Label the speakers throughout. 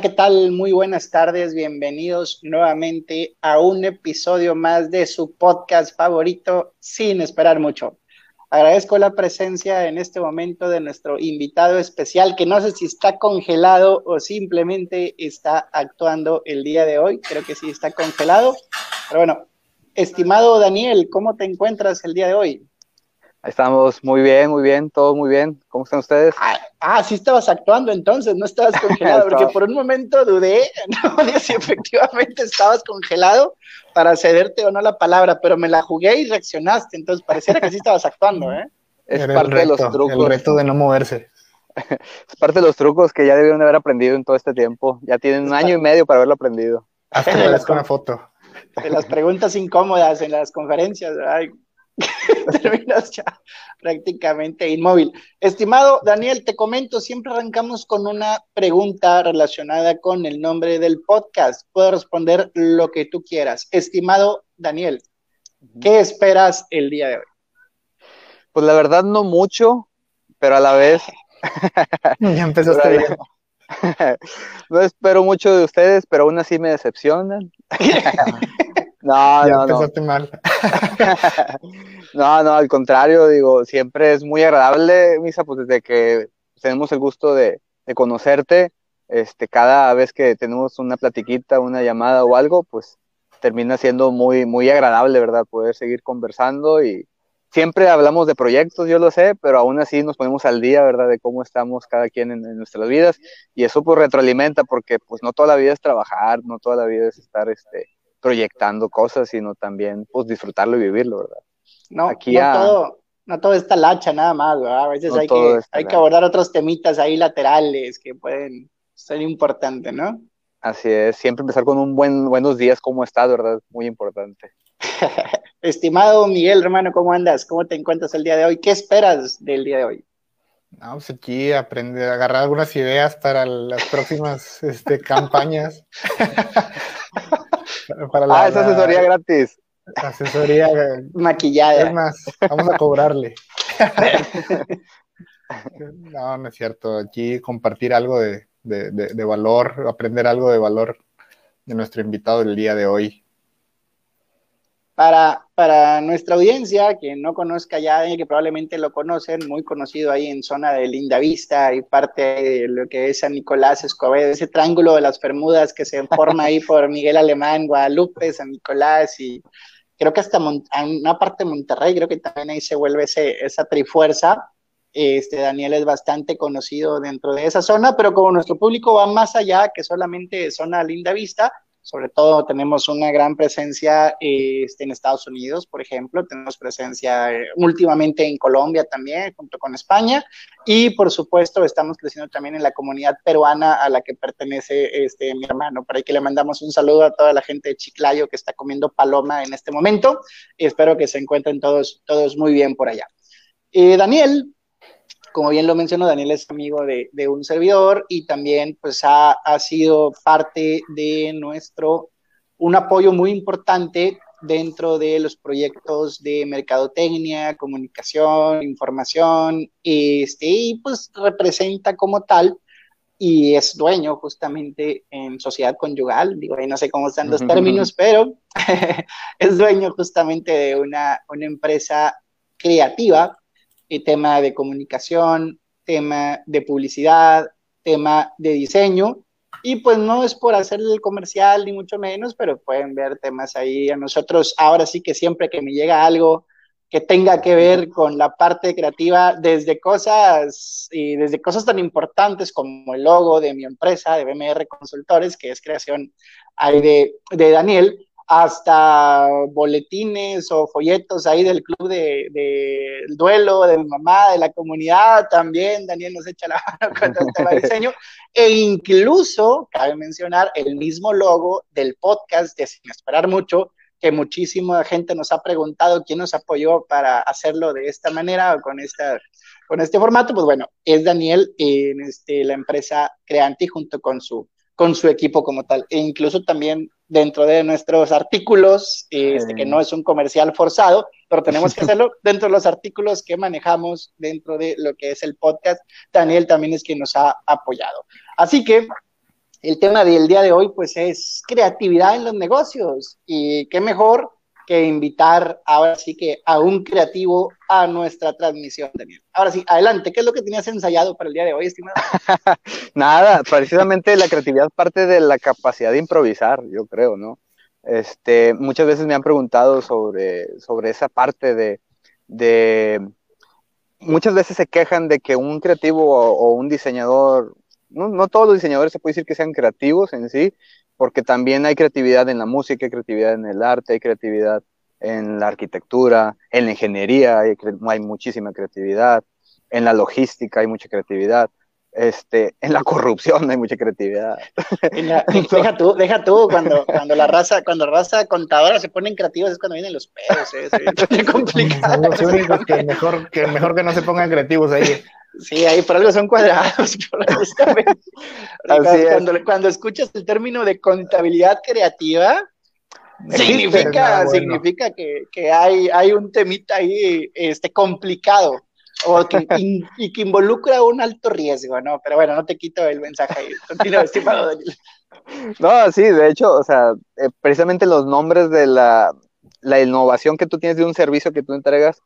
Speaker 1: ¿qué tal? Muy buenas tardes, bienvenidos nuevamente a un episodio más de su podcast favorito, sin esperar mucho. Agradezco la presencia en este momento de nuestro invitado especial, que no sé si está congelado o simplemente está actuando el día de hoy. Creo que sí está congelado. Pero bueno, estimado Daniel, ¿cómo te encuentras el día de hoy?
Speaker 2: Estamos muy bien, muy bien, todo muy bien. ¿Cómo están ustedes?
Speaker 1: Ah, ah sí estabas actuando entonces, no estabas congelado, porque por un momento dudé, no si efectivamente estabas congelado para cederte o no la palabra, pero me la jugué y reaccionaste, entonces pareciera que sí estabas actuando, ¿eh?
Speaker 3: Es parte de los trucos. El reto de no moverse.
Speaker 2: es parte de los trucos que ya debieron haber aprendido en todo este tiempo. Ya tienen un año y medio para haberlo aprendido.
Speaker 3: Hasta me con una foto.
Speaker 1: De las preguntas incómodas en las conferencias, ay, terminas ya prácticamente inmóvil. Estimado Daniel, te comento, siempre arrancamos con una pregunta relacionada con el nombre del podcast. Puedes responder lo que tú quieras. Estimado Daniel, ¿qué esperas el día de hoy?
Speaker 2: Pues la verdad no mucho, pero a la vez...
Speaker 3: ya empezaste bien.
Speaker 2: no espero mucho de ustedes, pero aún así me decepcionan. No, no, no.
Speaker 3: mal.
Speaker 2: no, no, al contrario, digo, siempre es muy agradable, Misa, pues desde que tenemos el gusto de, conocerte, este, cada vez que tenemos una platiquita, una llamada o algo, pues termina siendo muy, muy agradable, ¿verdad? Poder seguir conversando y siempre hablamos de proyectos, yo lo sé, pero aún así nos ponemos al día, ¿verdad? De cómo estamos cada quien en, en nuestras vidas y eso pues retroalimenta porque pues no toda la vida es trabajar, no toda la vida es estar, este, proyectando cosas, sino también pues disfrutarlo y vivirlo, ¿verdad?
Speaker 1: No, Aquí no, todo, no todo está lacha nada más, ¿verdad? A veces hay, que, hay que abordar otros temitas ahí laterales que pueden ser importantes, ¿no?
Speaker 2: Así es, siempre empezar con un buen buenos días, ¿cómo estás, verdad? Muy importante.
Speaker 1: Estimado Miguel, hermano, ¿cómo andas? ¿Cómo te encuentras el día de hoy? ¿Qué esperas del día de hoy?
Speaker 3: No, pues aquí aprender, a agarrar algunas ideas para las próximas este, campañas.
Speaker 2: ah, esa asesoría gratis.
Speaker 3: Asesoría
Speaker 1: maquillada.
Speaker 3: Es más, vamos a cobrarle. no, no es cierto. Aquí compartir algo de, de valor, aprender algo de valor de nuestro invitado del día de hoy.
Speaker 1: Para, para nuestra audiencia, que no conozca ya, que probablemente lo conocen, muy conocido ahí en zona de Linda Vista y parte de lo que es San Nicolás, Escobedo, ese triángulo de las Bermudas que se forma ahí por Miguel Alemán, Guadalupe, San Nicolás y creo que hasta una parte de Monterrey, creo que también ahí se vuelve ese, esa trifuerza. Este, Daniel es bastante conocido dentro de esa zona, pero como nuestro público va más allá que solamente zona Linda Vista, sobre todo tenemos una gran presencia este, en Estados Unidos, por ejemplo, tenemos presencia eh, últimamente en Colombia también, junto con España, y por supuesto estamos creciendo también en la comunidad peruana a la que pertenece este, mi hermano. Por ahí que le mandamos un saludo a toda la gente de Chiclayo que está comiendo paloma en este momento, espero que se encuentren todos, todos muy bien por allá. Eh, Daniel, como bien lo mencionó, Daniel es amigo de, un servidor y también pues ha, sido parte de nuestro, un apoyo muy importante dentro de los proyectos de mercadotecnia, comunicación, información, este, y pues representa como tal y es dueño justamente en sociedad conyugal, digo, ahí no sé cómo están los términos, pero es dueño justamente de una, una empresa creativa tema de comunicación, tema de publicidad, tema de diseño. Y pues no es por hacer el comercial ni mucho menos, pero pueden ver temas ahí. A nosotros ahora sí que siempre que me llega algo que tenga que ver con la parte creativa, desde cosas y desde cosas tan importantes como el logo de mi empresa, de BMR Consultores, que es creación ahí de Daniel, hasta boletines o folletos ahí del club de, duelo, de mi mamá, de la comunidad, también Daniel nos echa la mano tema de diseño, e incluso, cabe mencionar, el mismo logo del podcast de Sin Esperar Mucho, que muchísima gente nos ha preguntado quién nos apoyó para hacerlo de esta manera o con, esta, con este formato, pues bueno, es Daniel en este, la empresa Creanti junto con su, con su equipo como tal, e incluso también dentro de nuestros artículos, este, que no es un comercial forzado, pero tenemos que hacerlo dentro de los artículos que manejamos dentro de lo que es el podcast. Daniel también es quien nos ha apoyado. Así que, el tema del día de hoy pues es creatividad en los negocios y qué mejor que invitar ahora sí que a un creativo a nuestra transmisión, Daniel. Ahora sí, adelante, ¿qué es lo que tenías ensayado para el día de hoy, estimado?
Speaker 2: Nada, precisamente la creatividad parte de la capacidad de improvisar, yo creo, ¿no? Este, muchas veces me han preguntado sobre, sobre esa parte de, de, muchas veces se quejan de que un creativo o, un diseñador, no, no, todos los diseñadores se puede decir que sean creativos en sí, porque también hay creatividad en la música, hay creatividad en el arte, hay creatividad en la arquitectura, en la ingeniería, hay, hay muchísima creatividad, en la logística hay mucha creatividad este, en la corrupción hay mucha creatividad.
Speaker 1: deja tú, deja tú, cuando, cuando la raza, cuando la raza contadora se ponen creativos es cuando vienen los pedos, ¿eh? es complicado.
Speaker 3: que mejor, que mejor que no se pongan creativos ahí.
Speaker 1: Sí, ahí por algo son cuadrados. cuando, cuando, escuchas el término de contabilidad creativa, significa, significa que, que, hay, hay un temita ahí este, complicado o que, y que involucra un alto riesgo, ¿no? Pero bueno, no te quito el mensaje ahí. Continúa, estimado Daniel.
Speaker 2: No, sí, de hecho, o sea, eh, precisamente los nombres de la, la innovación que tú tienes de un servicio que tú entregas,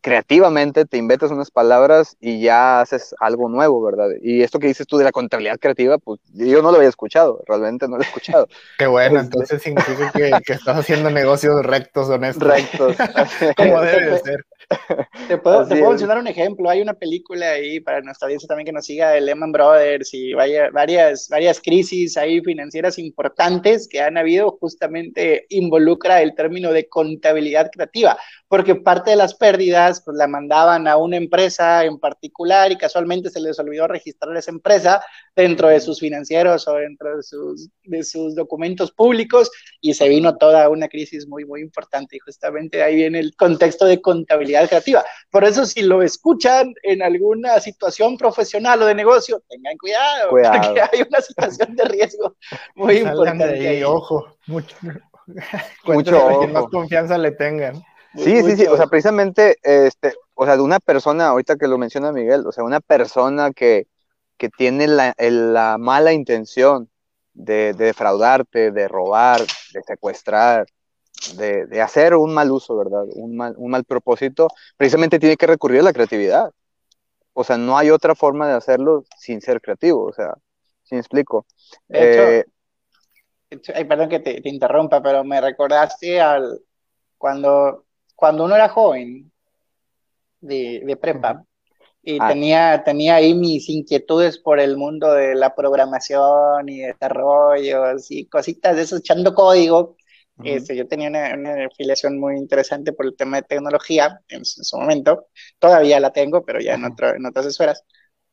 Speaker 2: creativamente te inventas unas palabras y ya haces algo nuevo, ¿verdad? Y esto que dices tú de la contabilidad creativa, pues yo no lo había escuchado, realmente no lo he escuchado.
Speaker 3: Qué bueno, este entonces significa que, que, estás haciendo negocios rectos, honestos.
Speaker 2: Rectos.
Speaker 3: Como debe de ser.
Speaker 1: Te puedo, te puedo mencionar un ejemplo. Hay una película ahí para nuestra audiencia también que nos siga de Lehman Brothers y vaya, varias, varias crisis ahí financieras importantes que han habido. Justamente involucra el término de contabilidad creativa, porque parte de las pérdidas pues la mandaban a una empresa en particular y casualmente se les olvidó registrar esa empresa dentro de sus financieros o dentro de sus, de sus documentos públicos y se vino toda una crisis muy, muy importante. Y justamente ahí viene el contexto de contabilidad creativa. Por eso, si lo escuchan en alguna situación profesional o de negocio, tengan cuidado, porque hay una situación de riesgo muy importante.
Speaker 3: ojo, mucho, mucho ojo. más confianza le tengan.
Speaker 2: Sí, sí, sí, o sea, precisamente, este, o sea, de una persona, ahorita que lo menciona Miguel, o sea, una persona que, que tiene la, la mala intención de, de, defraudarte, de robar, de secuestrar, de, de, hacer un mal uso, ¿verdad? Un mal, un mal propósito, precisamente tiene que recurrir a la creatividad. O sea, no hay otra forma de hacerlo sin ser creativo, o sea, si me explico.
Speaker 1: Eh, ay, perdón que te, te, interrumpa, pero me recordaste al cuando, cuando uno era joven de, de prepa, y ah. tenía, tenía ahí mis inquietudes por el mundo de la programación y desarrollos y cositas de eso, echando código. este, yo tenía una, una, afiliación muy interesante por el tema de tecnología en, su momento. Todavía la tengo, pero ya en, otro, en otras esferas.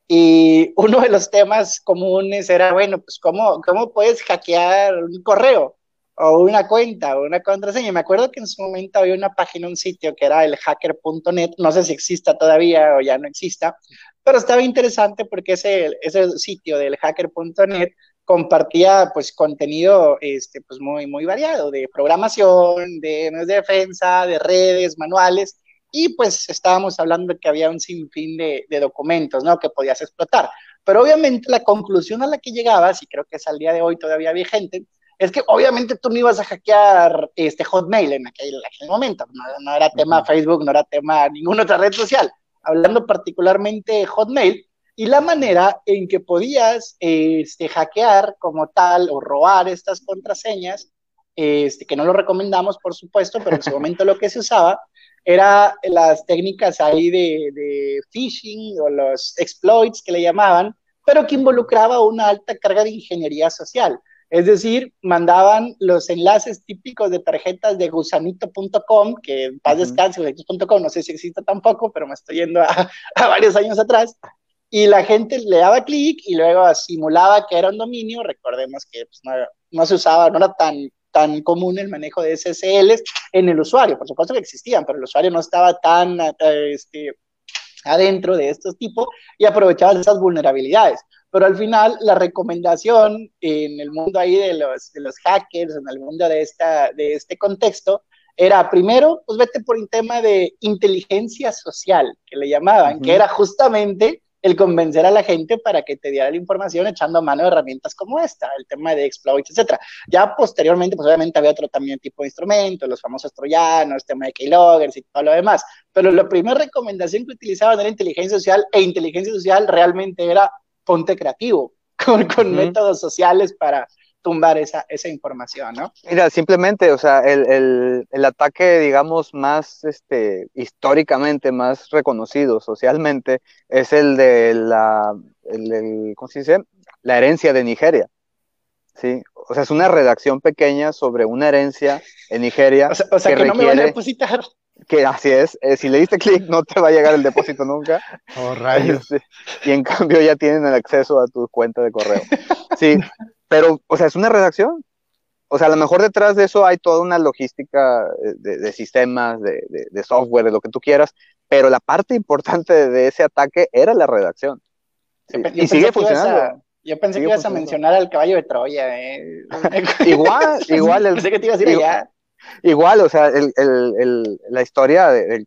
Speaker 1: Y uno de los temas comunes era, bueno, pues, ¿cómo, cómo puedes hackear un correo? O una cuenta o una contraseña. Me acuerdo que en su momento había una página, un sitio que era el hacker.net, no sé si exista todavía o ya no exista, pero estaba interesante porque ese, ese sitio del hacker.net compartía pues contenido este, pues muy, muy variado de programación, de, de defensa, de redes, manuales, y pues estábamos hablando que había un sinfín de, de documentos, ¿no? Que podías explotar. Pero obviamente la conclusión a la que llegabas, y creo que es al día de hoy todavía vigente, es que obviamente tú no ibas a hackear este Hotmail en aquel, momento, no, era tema Facebook, no era tema ninguna otra red social, hablando particularmente Hotmail, y la manera en que podías este, hackear como tal o robar estas contraseñas, este, que no lo recomendamos, por supuesto, pero en su momento lo que se usaba era las técnicas ahí de, de phishing o los exploits que le llamaban, pero que involucraba una alta carga de ingeniería social es decir, mandaban los enlaces típicos de tarjetas de gusanito.com, que en paz descanse, gusanito.com, no sé si existe tampoco, pero me estoy yendo a, varios años atrás. Y la gente le daba clic y luego simulaba que era un dominio. Recordemos que pues, no, se usaba, no era tan, tan común el manejo de SSLs en el usuario. Por supuesto que existían, pero el usuario no estaba tan este, adentro de estos tipos y aprovechaba esas vulnerabilidades pero al final la recomendación en el mundo ahí de los, de los hackers, en el mundo de, esta, de este contexto, era primero, pues vete por un tema de inteligencia social, que le llamaban, que era justamente el convencer a la gente para que te diera la información echando mano de herramientas como esta, el tema de exploits, etcétera. Ya posteriormente, pues obviamente había otro también tipo de instrumentos, los famosos troyanos, el tema de keyloggers y todo lo demás, pero la primera recomendación que utilizaban era inteligencia social e inteligencia social realmente era ponte creativo con, con métodos sociales para tumbar esa, esa información, ¿no?
Speaker 2: Mira, simplemente, o sea, el, el, el, ataque, digamos, más este, históricamente, más reconocido socialmente, es el de la, el, ¿cómo se dice? La herencia de Nigeria. ¿sí? O sea, es una redacción pequeña sobre una herencia en Nigeria.
Speaker 1: O sea, que, no me van a depositar.
Speaker 2: Que así es, eh, si le diste clic no te va a llegar el depósito nunca.
Speaker 3: Oh, rayos.
Speaker 2: Este, y en cambio ya tienen el acceso a tu cuenta de correo. Sí, pero, o sea, es una redacción. O sea, a lo mejor detrás de eso hay toda una logística eh, de, sistemas, de, de, software, de lo que tú quieras, pero la parte importante de ese ataque era la redacción.
Speaker 1: y sigue funcionando. yo pensé que ibas a mencionar al caballo de Troya. Eh.
Speaker 2: igual, igual.
Speaker 1: El, pensé que te ibas a
Speaker 2: igual, allá. Igual, o sea, el, el, la historia de,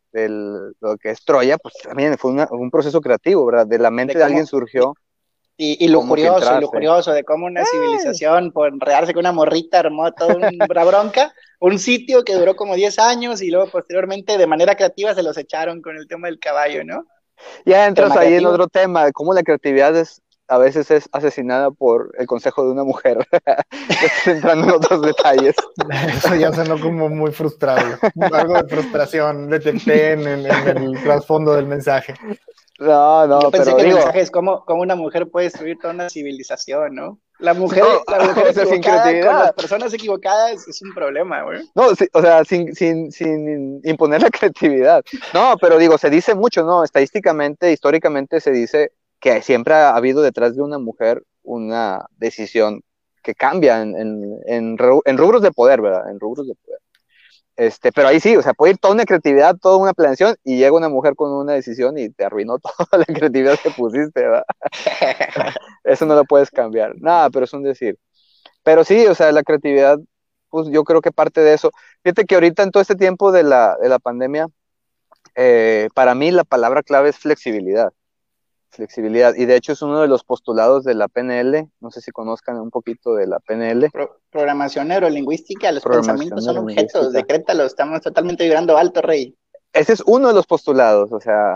Speaker 2: lo que es Troya, pues también fue un proceso creativo, ¿verdad? De la mente de, alguien surgió
Speaker 1: y, lo curioso, lo curioso de cómo una civilización por enredarse con una morrita armó toda una bronca, un sitio que duró como 10 años y luego posteriormente de manera creativa se los echaron con el tema del caballo, ¿no?
Speaker 2: Ya entras ahí en otro tema, cómo la creatividad es, a veces es asesinada por el consejo de una mujer, entrando en otros detalles.
Speaker 3: Eso ya sonó como muy frustrado, algo de frustración detecté en, en el trasfondo del mensaje.
Speaker 2: No, no,
Speaker 1: Yo pensé
Speaker 2: pero
Speaker 1: que
Speaker 2: digo,
Speaker 1: el mensaje es cómo, cómo una mujer puede destruir toda una civilización, ¿no? La mujer,
Speaker 2: No,
Speaker 1: la mujer
Speaker 2: o sea, sin
Speaker 1: equivocada con
Speaker 2: creatividad.
Speaker 1: las personas equivocadas es un problema, güey.
Speaker 2: no, sí, o sea, sin, sin, sin imponer la creatividad. No, pero digo, se dice mucho, ¿no? Estadísticamente, históricamente se dice que siempre ha habido detrás de una mujer una decisión que cambia en, en, en, ru- en rubros de poder, ¿verdad? En rubros de poder. Este, pero ahí sí, o sea, puede ir toda una creatividad, toda una planeación y llega una mujer con una decisión y te arruinó toda la creatividad que pusiste, ¿verdad? Eso no lo puedes cambiar. Nada, pero es un decir. Pero sí, o sea, la creatividad, pues yo creo que parte de eso. Fíjate que ahorita en todo este tiempo de la, de la pandemia, eh, para mí la palabra clave es flexibilidad. Flexibilidad. Y de hecho es uno de los postulados de la PNL. No sé si conozcan un poquito de la PNL.
Speaker 1: Pro- programación neurolingüística, los
Speaker 2: Programación
Speaker 1: pensamientos son objetos, decrétalos, estamos totalmente vibrando alto, rey.
Speaker 2: Ese es uno de los postulados. O sea,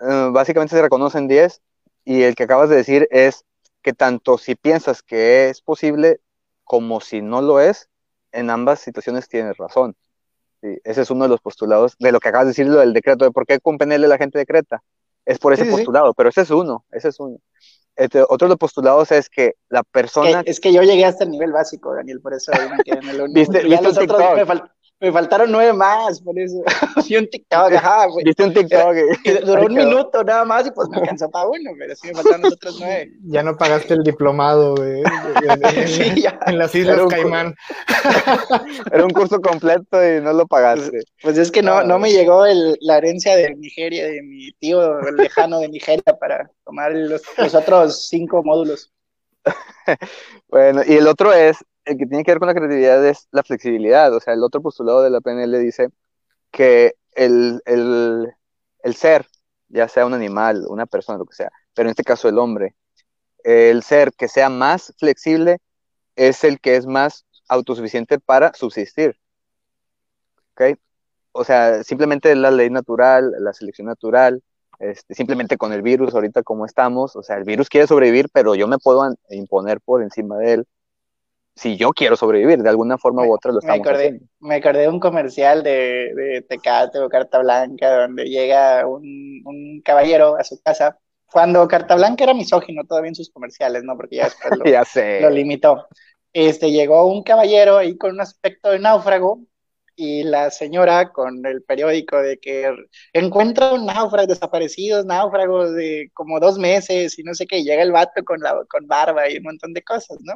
Speaker 2: eh, básicamente se reconocen 10 y el que acabas de decir es que tanto si piensas que es posible como si no lo es, en ambas situaciones tienes razón. Sí, ese es uno de los postulados de lo que acabas de decir, lo del decreto, de por qué con PNL la gente decreta. Es por ese
Speaker 1: Sí, sí, sí.
Speaker 2: postulado, pero ese es uno, ese es uno. Este, otro de los postulados es que la persona...
Speaker 1: Que- es que yo llegué hasta el nivel básico, Daniel, por eso me quedé en el uno.
Speaker 2: ¿Viste- viste un TikTok?
Speaker 1: me, fal- me faltaron nueve más, por eso. Vi un TikTok, ajá, güey.
Speaker 2: ¿Viste un TikTok?
Speaker 1: Duró un minuto nada más y pues me alcanzó para uno, pero sí me faltaron los otros nueve.
Speaker 3: Ya no pagaste el diplomado
Speaker 1: Sí, ya.
Speaker 3: en las Islas Caimán.
Speaker 2: Era un curso completo y no lo pagaste.
Speaker 1: Pues es que no, no me llegó el- la herencia de Nigeria, de mi tío lejano de Nigeria para tomar los, los otros cinco módulos.
Speaker 2: Bueno, y el otro es, el que tiene que ver con la creatividad es la flexibilidad. O sea, el otro postulado de la PNL dice que el, el, el ser, ya sea un animal, una persona, lo que sea, pero en este caso el hombre, el ser que sea más flexible es el que es más autosuficiente para subsistir. ¿Ok? O sea, simplemente la ley natural, la selección natural, este, simplemente con el virus ahorita como estamos, o sea, el virus quiere sobrevivir, pero yo me puedo imponer por encima de él si yo quiero sobrevivir, de alguna forma u otra lo
Speaker 1: Me
Speaker 2: estamos
Speaker 1: acordé,
Speaker 2: haciendo.
Speaker 1: me acordé de un comercial de, de Tecate o Carta Blanca donde llega un, un caballero a su casa. Cuando Carta Blanca era misógino todavía en sus comerciales, ¿no? Porque ya después lo,
Speaker 2: Ya sé.
Speaker 1: lo limitó. Este, llegó un caballero ahí con un aspecto de náufrago y la señora con el periódico de que encuentra un náufrago, desaparecidos náufragos de como dos meses y no sé qué, y llega el vato con, la, con barba y un montón de cosas, ¿no?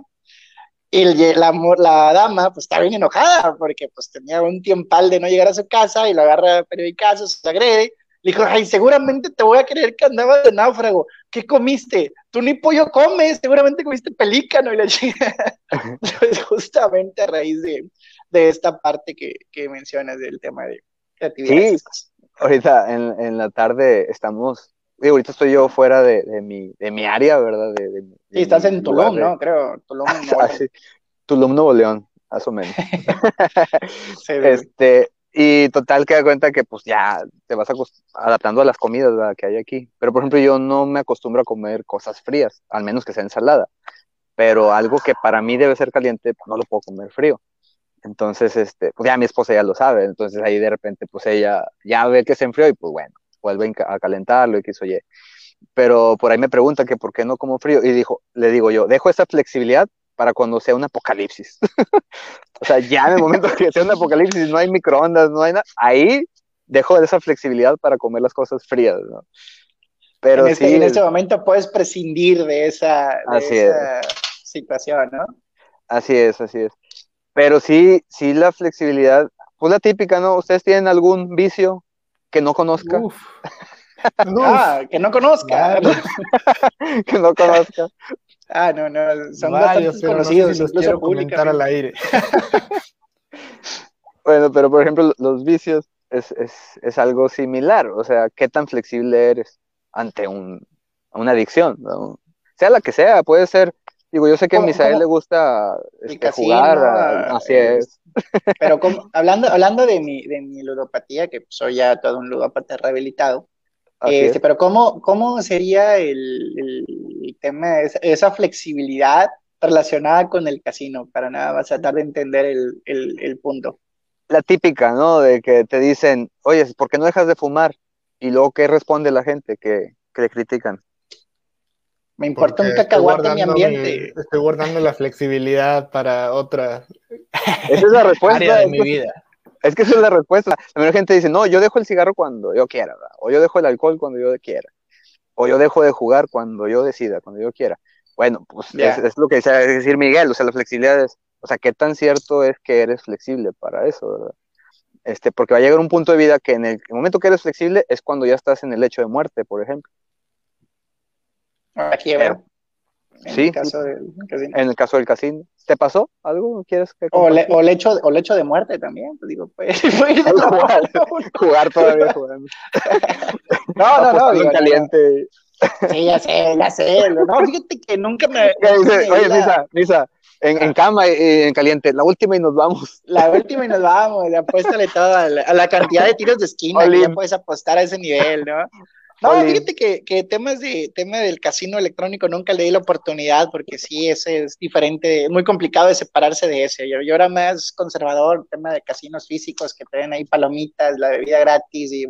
Speaker 1: Y la, la dama pues está bien enojada porque pues tenía un tiempal de no llegar a su casa y lo agarra a periodicazos, se agrede. Le dijo, ay, seguramente te voy a creer que andabas de náufrago. ¿Qué comiste? Tú ni pollo comes, seguramente comiste pelícano y la chica. Pues justamente a raíz de, de esta parte que, que mencionas del tema de creatividad.
Speaker 2: Sí. Ahorita en, en la tarde estamos digo, ahorita estoy yo fuera de, de, mi, de mi área, ¿verdad? De, de,
Speaker 1: sí, estás en Tulum, ¿no? Creo, Tulum, Nuevo
Speaker 2: ah, sí. Tulum, Nuevo León, más o menos. sí, este, y total que da cuenta que pues ya te vas adaptando a las comidas que hay aquí. Pero por ejemplo yo no me acostumbro a comer cosas frías, al menos que sea ensalada. Pero algo que para mí debe ser caliente, pues no lo puedo comer frío. Entonces, este, pues ya mi esposa ya lo sabe. Entonces ahí de repente pues ella ya ve que se enfrió y pues bueno, vuelve a calentarlo y que eso oye. Pero por ahí me pregunta que por qué no como frío y dijo, le digo yo, dejo esa flexibilidad para cuando sea un apocalipsis. o sea, ya en el momento que sea un apocalipsis, no hay microondas, no hay nada, ahí dejo esa flexibilidad para comer las cosas frías, ¿no?
Speaker 1: Pero en, este, en este momento puedes prescindir de esa, situación, ¿no?
Speaker 2: Así es, así es. Pero sí, sí la flexibilidad, pues la típica, ¿no? ¿Ustedes tienen algún vicio que no conozca? Uf.
Speaker 1: ah, que no conozca.
Speaker 2: que no conozca.
Speaker 1: Ah, no, no, son Varios, conocidos,
Speaker 3: no los quiero comentar al aire.
Speaker 2: bueno, pero por ejemplo, los vicios es, es, es, algo similar, o sea, ¿qué tan flexible eres ante un, una adicción? Sea la que sea, puede ser, digo, yo sé que a Misael le gusta este, jugar, ah, así es.
Speaker 1: Pero como, hablando, hablando de, mi, de mi ludopatía, que soy ya todo un ludópata rehabilitado, este, pero ¿cómo, cómo sería el, el tema, de esa, flexibilidad relacionada con el casino, para nada más tratar de entender el, el, el, punto?
Speaker 2: La típica, ¿no? De que te dicen, oye, ¿por qué no dejas de fumar? Y luego, ¿qué responde la gente que, que le critican?
Speaker 1: Me importa un cacahuate en mi ambiente.
Speaker 3: estoy guardando la flexibilidad para otra.
Speaker 2: Esa es la respuesta
Speaker 3: de mi vida.
Speaker 2: Es que esa es la respuesta. La mayoría gente dice, no, yo dejo el cigarro cuando yo quiera, o yo dejo el alcohol cuando yo quiera, o yo dejo de jugar cuando yo decida, cuando yo quiera. Bueno, pues es, lo que dice decir Miguel, o sea, la flexibilidad es, o sea, qué tan cierto es que eres flexible para eso, ¿verdad? Este, porque va a llegar un punto de vida que en el, momento que eres flexible es cuando ya estás en el hecho de muerte, por ejemplo.
Speaker 1: Aquí veo.
Speaker 2: En sí, el caso del casino. En el caso del casino. ¿Te pasó algo? ¿Quieres que
Speaker 1: o, le, o, el hecho, o el hecho de muerte también. Pues digo, pues,
Speaker 2: jugar, jugar todavía jugando.
Speaker 1: no, no, no.
Speaker 2: Digo, caliente.
Speaker 1: Sí, ya sé, ya sé. No, fíjate que nunca me.
Speaker 2: Dice, Oye, Misa, Misa, en, en, cama y en caliente, la última y nos vamos.
Speaker 1: La última y nos vamos, apuéstale todo a la, a la cantidad de tiros de esquina que ya puedes apostar a ese nivel, ¿no? No, fíjate que, que, temas de tema del casino electrónico nunca le di la oportunidad porque sí, ese es diferente, muy complicado de separarse de ese. Yo, yo era más conservador, tema de casinos físicos que te den ahí palomitas, la bebida gratis y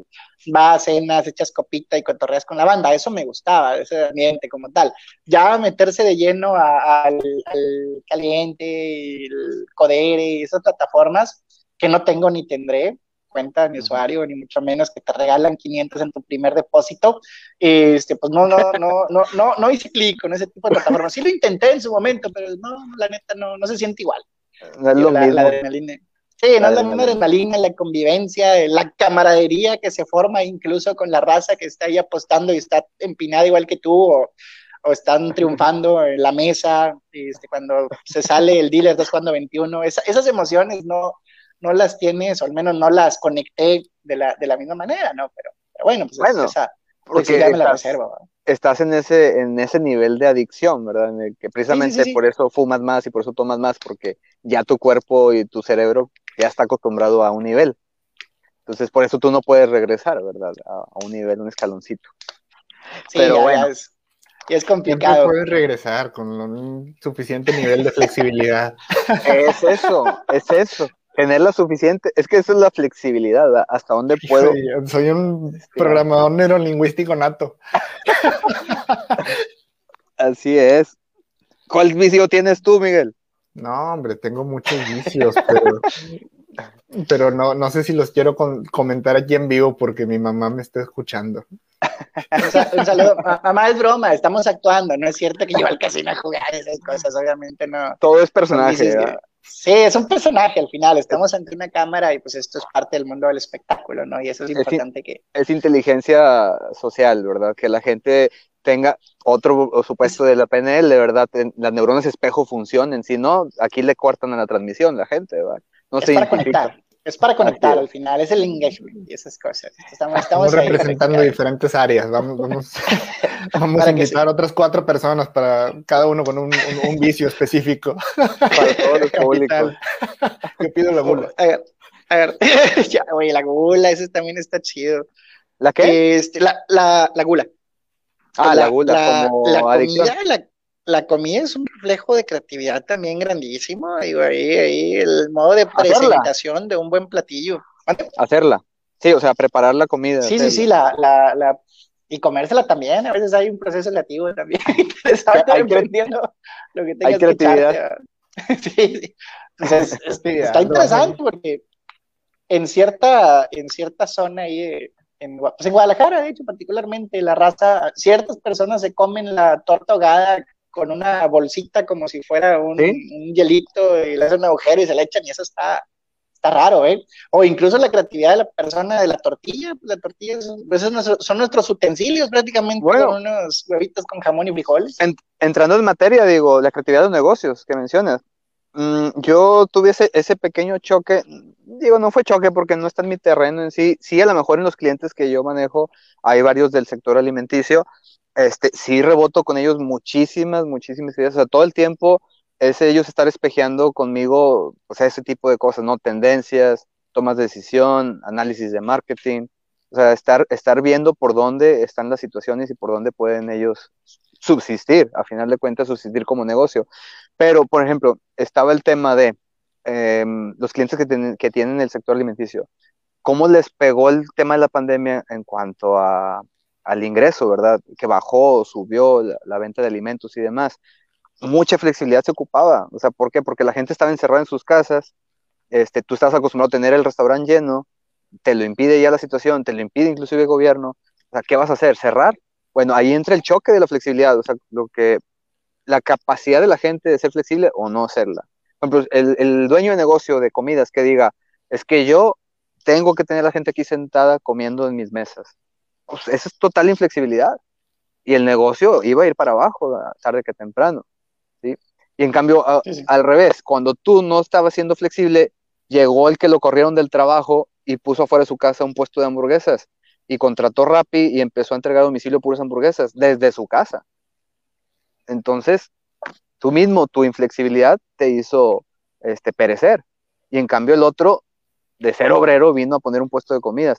Speaker 1: vas, cenas, echas copita y cotorreas con la banda. Eso me gustaba, ese ambiente como tal. Ya meterse de lleno al, al caliente, el codere y esas plataformas que no tengo ni tendré, cuenta mi usuario, ni mucho menos que te regalan 500 en tu primer depósito, este, pues no, no, no, no, no, no hice clic con ese tipo de plataformas. Sí lo intenté en su momento, pero no, la neta no, no se siente igual.
Speaker 2: No es lo la, mismo. adrenalina.
Speaker 1: Sí, no es la misma adrenalina, la convivencia, la camaradería que se forma incluso con la raza que está ahí apostando y está empinada igual que tú, o, o están triunfando en la mesa, este, cuando se sale el dealer 2 jugando 21, esas emociones no, no las tienes, o al menos no las conecté de la, de la misma manera, ¿no? Pero, bueno, pues
Speaker 2: bueno,
Speaker 1: esa
Speaker 2: porque estás, la reserva. Estás en ese, en ese nivel de adicción, ¿verdad? En el que precisamente por eso fumas más y por eso tomas más, porque ya tu cuerpo y tu cerebro ya está acostumbrado a un nivel. Entonces, por eso tú no puedes regresar, ¿verdad? A, un nivel, un escaloncito.
Speaker 1: Pero bueno. es, y es complicado.
Speaker 3: No puedes regresar con un suficiente nivel de flexibilidad.
Speaker 2: es eso, es eso tener la suficiente, es que eso es la flexibilidad, hasta dónde puedo.
Speaker 3: soy un programador neurolingüístico nato.
Speaker 2: Así es. ¿Cuál vicio tienes tú, Miguel?
Speaker 3: No, hombre, tengo muchos vicios, pero, pero no, no sé si los quiero comentar aquí en vivo porque mi mamá me está escuchando.
Speaker 1: Un, saludo. Mamá, es broma, estamos actuando, no es cierto que yo al casino a jugar esas cosas, obviamente no.
Speaker 2: Todo es personaje.
Speaker 1: Sí, es un personaje al final, estamos ante una cámara y pues esto es parte del mundo del espectáculo, ¿no? Y eso es importante que...
Speaker 2: Es inteligencia social, ¿verdad? Que la gente tenga otro supuesto de la PNL, de verdad, las neuronas espejo funcionen, si no, aquí le cortan a la transmisión la gente, ¿verdad? No
Speaker 1: es para conectar. Es para conectar al final, es el engagement y esas cosas.
Speaker 3: Estamos, representando diferentes áreas. Vamos, vamos, vamos a invitar otras cuatro personas para cada uno con un, vicio específico. Para todos los públicos. Yo pido la gula.
Speaker 1: A ver, a ver. ya, oye, la gula, eso también está chido.
Speaker 2: ¿La qué?
Speaker 1: Este, la, la, la gula.
Speaker 2: Ah, la, gula, la, como
Speaker 1: la comida, la, comida es un reflejo de creatividad también grandísimo. Ahí, ahí, el modo de presentación de un buen platillo.
Speaker 2: Hacerla. Sí, o sea, preparar la comida.
Speaker 1: Sí, sí, sí, la, la, la, y comérsela también. A veces hay un proceso creativo también interesante. Hay, lo que
Speaker 2: hay creatividad.
Speaker 1: sí, sí. Entonces, está interesante porque en cierta, en cierta zona ahí, en, pues en Guadalajara, de hecho, particularmente, la raza, ciertas personas se comen la torta ahogada con una bolsita como si fuera un, hielito y le hacen un agujero y se le echan y eso está, está raro, ¿eh? O incluso la creatividad de la persona de la tortilla, pues la tortilla pues son nuestros utensilios prácticamente, unos huevitos con jamón y frijoles.
Speaker 2: entrando en materia, digo, la creatividad de los negocios que mencionas. Mm, yo tuve ese, pequeño choque, digo, no fue choque porque no está en mi terreno en sí, sí a lo mejor en los clientes que yo manejo hay varios del sector alimenticio, este, sí reboto con ellos muchísimas, muchísimas ideas, o sea, todo el tiempo es ellos estar espejeando conmigo, o sea, ese tipo de cosas, ¿no? Tendencias, tomas de decisión, análisis de marketing, o sea, estar, estar viendo por dónde están las situaciones y por dónde pueden ellos subsistir, a final de cuentas, subsistir como negocio. Pero, por ejemplo, estaba el tema de em, los clientes que, que tienen el sector alimenticio. ¿Cómo les pegó el tema de la pandemia en cuanto a al ingreso, ¿verdad? Que bajó, subió la, venta de alimentos y demás. Mucha flexibilidad se ocupaba. O sea, ¿por qué? Porque la gente estaba encerrada en sus casas, este, tú estás acostumbrado a tener el restaurante lleno, te lo impide ya la situación, te lo impide inclusive el gobierno. O sea, ¿qué vas a hacer? ¿Cerrar? Bueno, ahí entra el choque de la flexibilidad, o sea, lo que, la capacidad de la gente de ser flexible o no serla. Por ejemplo, el, el dueño de negocio de comidas que diga, es que yo tengo que tener a la gente aquí sentada comiendo en mis mesas pues esa es total inflexibilidad. Y el negocio iba a ir para abajo, tarde que temprano. ¿sí? Y en cambio, al revés, cuando tú no estabas siendo flexible, llegó el que lo corrieron del trabajo y puso afuera de su casa un puesto de hamburguesas y contrató Rappi y empezó a entregar a domicilio puras hamburguesas desde su casa. Entonces, tú mismo, tu inflexibilidad te hizo este, perecer. Y en cambio el otro, de ser obrero, vino a poner un puesto de comidas.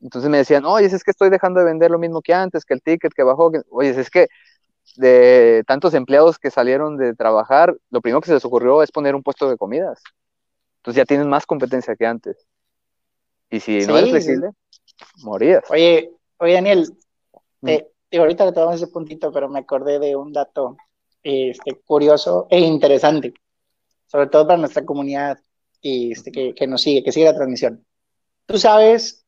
Speaker 2: Entonces me decían, oye, es que estoy dejando de vender lo mismo que antes, que el ticket que bajó. Oye, es que de tantos empleados que salieron de trabajar, lo primero que se les ocurrió es poner un puesto de comidas. Entonces ya tienes más competencia que antes. Y si no eres flexible, morías.
Speaker 1: Oye, oye Daniel, mm. ahorita te tomamos ese puntito, pero me acordé de un dato este, curioso e interesante, sobre todo para nuestra comunidad y este, que, que nos sigue, que sigue la transmisión. Tú sabes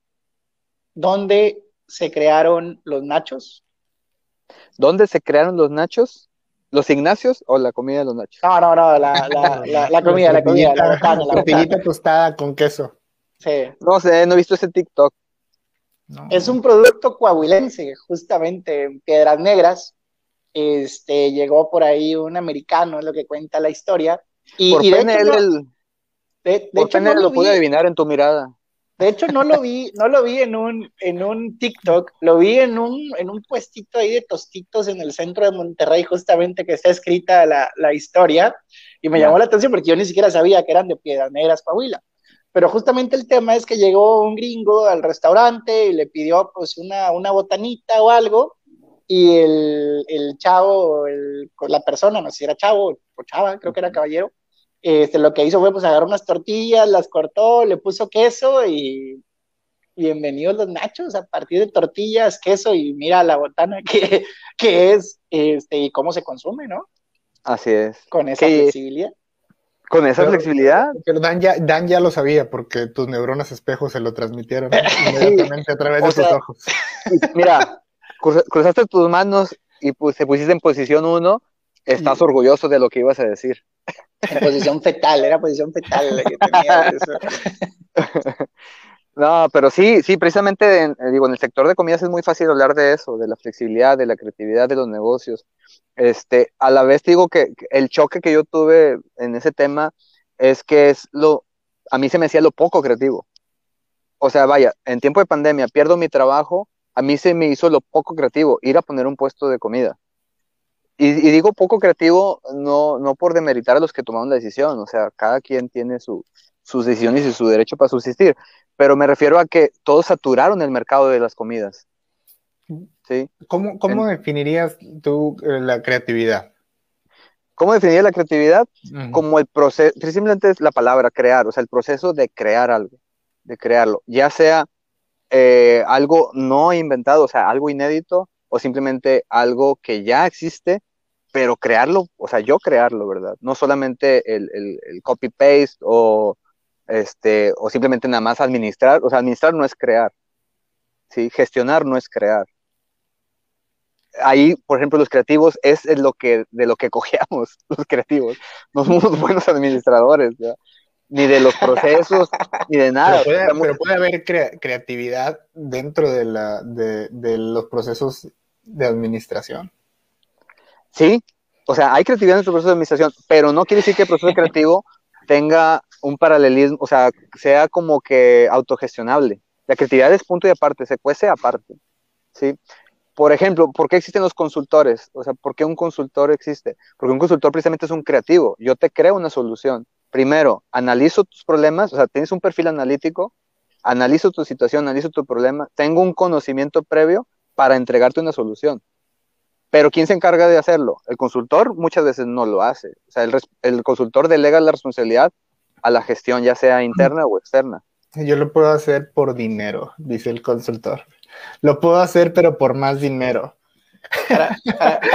Speaker 1: ¿Dónde se crearon los nachos?
Speaker 2: ¿Dónde se crearon los nachos? ¿Los Ignacios o la comida de los nachos?
Speaker 1: No, no, no, la, la, la, comida, la comida, la botana, la
Speaker 3: tostada con queso.
Speaker 1: Sí.
Speaker 2: No sé, no he visto ese TikTok.
Speaker 1: Es un producto coahuilense, justamente en Piedras Negras. Este, llegó por ahí un americano, es lo que cuenta la historia.
Speaker 2: Y, por y de hecho, el, de, hecho, no lo pude adivinar en tu mirada.
Speaker 1: De hecho, no lo vi, no lo vi en un, en un TikTok, lo vi en un, en un puestito ahí de tostitos en el centro de Monterrey, justamente que está escrita la, la historia, y me llamó la atención porque yo ni siquiera sabía que eran de Piedras Negras, Coahuila. Pero justamente el tema es que llegó un gringo al restaurante y le pidió pues una, una botanita o algo, y el, el chavo, el, la persona, no sé si era chavo o chava, creo que era caballero, este, lo que hizo fue pues agarrar unas tortillas, las cortó, le puso queso y bienvenidos los nachos a partir de tortillas, queso y mira la botana que, que es este, y cómo se consume, ¿no?
Speaker 2: Así es.
Speaker 1: Con esa flexibilidad.
Speaker 2: Con esa flexibilidad.
Speaker 3: Pero Dan ya, Dan ya lo sabía porque tus neuronas espejos se lo transmitieron inmediatamente a través de tus ojos.
Speaker 2: Mira, cruzaste tus manos y pues, te pusiste en posición uno, estás orgulloso de lo que ibas a decir.
Speaker 1: En posición fetal, era posición fetal la que tenía eso.
Speaker 2: No, pero sí, sí, precisamente, en, eh, digo, en el sector de comidas es muy fácil hablar de eso, de la flexibilidad, de la creatividad de los negocios. Este, a la vez digo que, el choque que yo tuve en ese tema es que es lo, a mí se me hacía lo poco creativo. O sea, vaya, en tiempo de pandemia pierdo mi trabajo, a mí se me hizo lo poco creativo, ir a poner un puesto de comida. Y, digo poco creativo no, no por demeritar a los que tomaron la decisión, o sea, cada quien tiene su, sus decisiones y su derecho para subsistir, pero me refiero a que todos saturaron el mercado de las comidas. ¿sí?
Speaker 3: ¿Cómo, cómo definirías tú eh, la creatividad?
Speaker 2: ¿Cómo definiría la creatividad? Como el proceso, simplemente es la palabra crear, o sea, el proceso de crear algo, de crearlo, ya sea eh, algo no inventado, o sea, algo inédito, o simplemente algo que ya existe, pero crearlo, o sea, yo crearlo, ¿verdad? No solamente el, el copy-paste o, este, o simplemente nada más administrar, o sea, administrar no es crear, ¿sí? Gestionar no es crear ahí, por ejemplo, los creativos es lo que, de lo que cojeamos, los creativos. No somos buenos administradores, ni de los procesos, ni de nada.
Speaker 3: Pero puede, haber creatividad dentro de, la, de, los procesos de administración.
Speaker 2: Sí, o sea, hay creatividad en los procesos de administración, pero no quiere decir que el proceso creativo tenga un paralelismo, o sea, sea como que autogestionable. La creatividad es punto y aparte, se cuece aparte. ¿sí? Por ejemplo, ¿por qué existen los consultores? O sea, ¿por qué un consultor existe? Porque un consultor precisamente es un creativo. Yo te creo una solución. Primero, analizo tus problemas, o sea, tienes un perfil analítico, analizo tu situación, analizo tu problema, tengo un conocimiento previo para entregarte una solución. Pero ¿quién se encarga de hacerlo? El consultor muchas veces no lo hace. O sea, el, el consultor delega la responsabilidad a la gestión, ya sea interna o externa.
Speaker 3: Yo lo puedo hacer por dinero, dice el consultor. Lo puedo hacer, pero por más dinero.
Speaker 1: Para,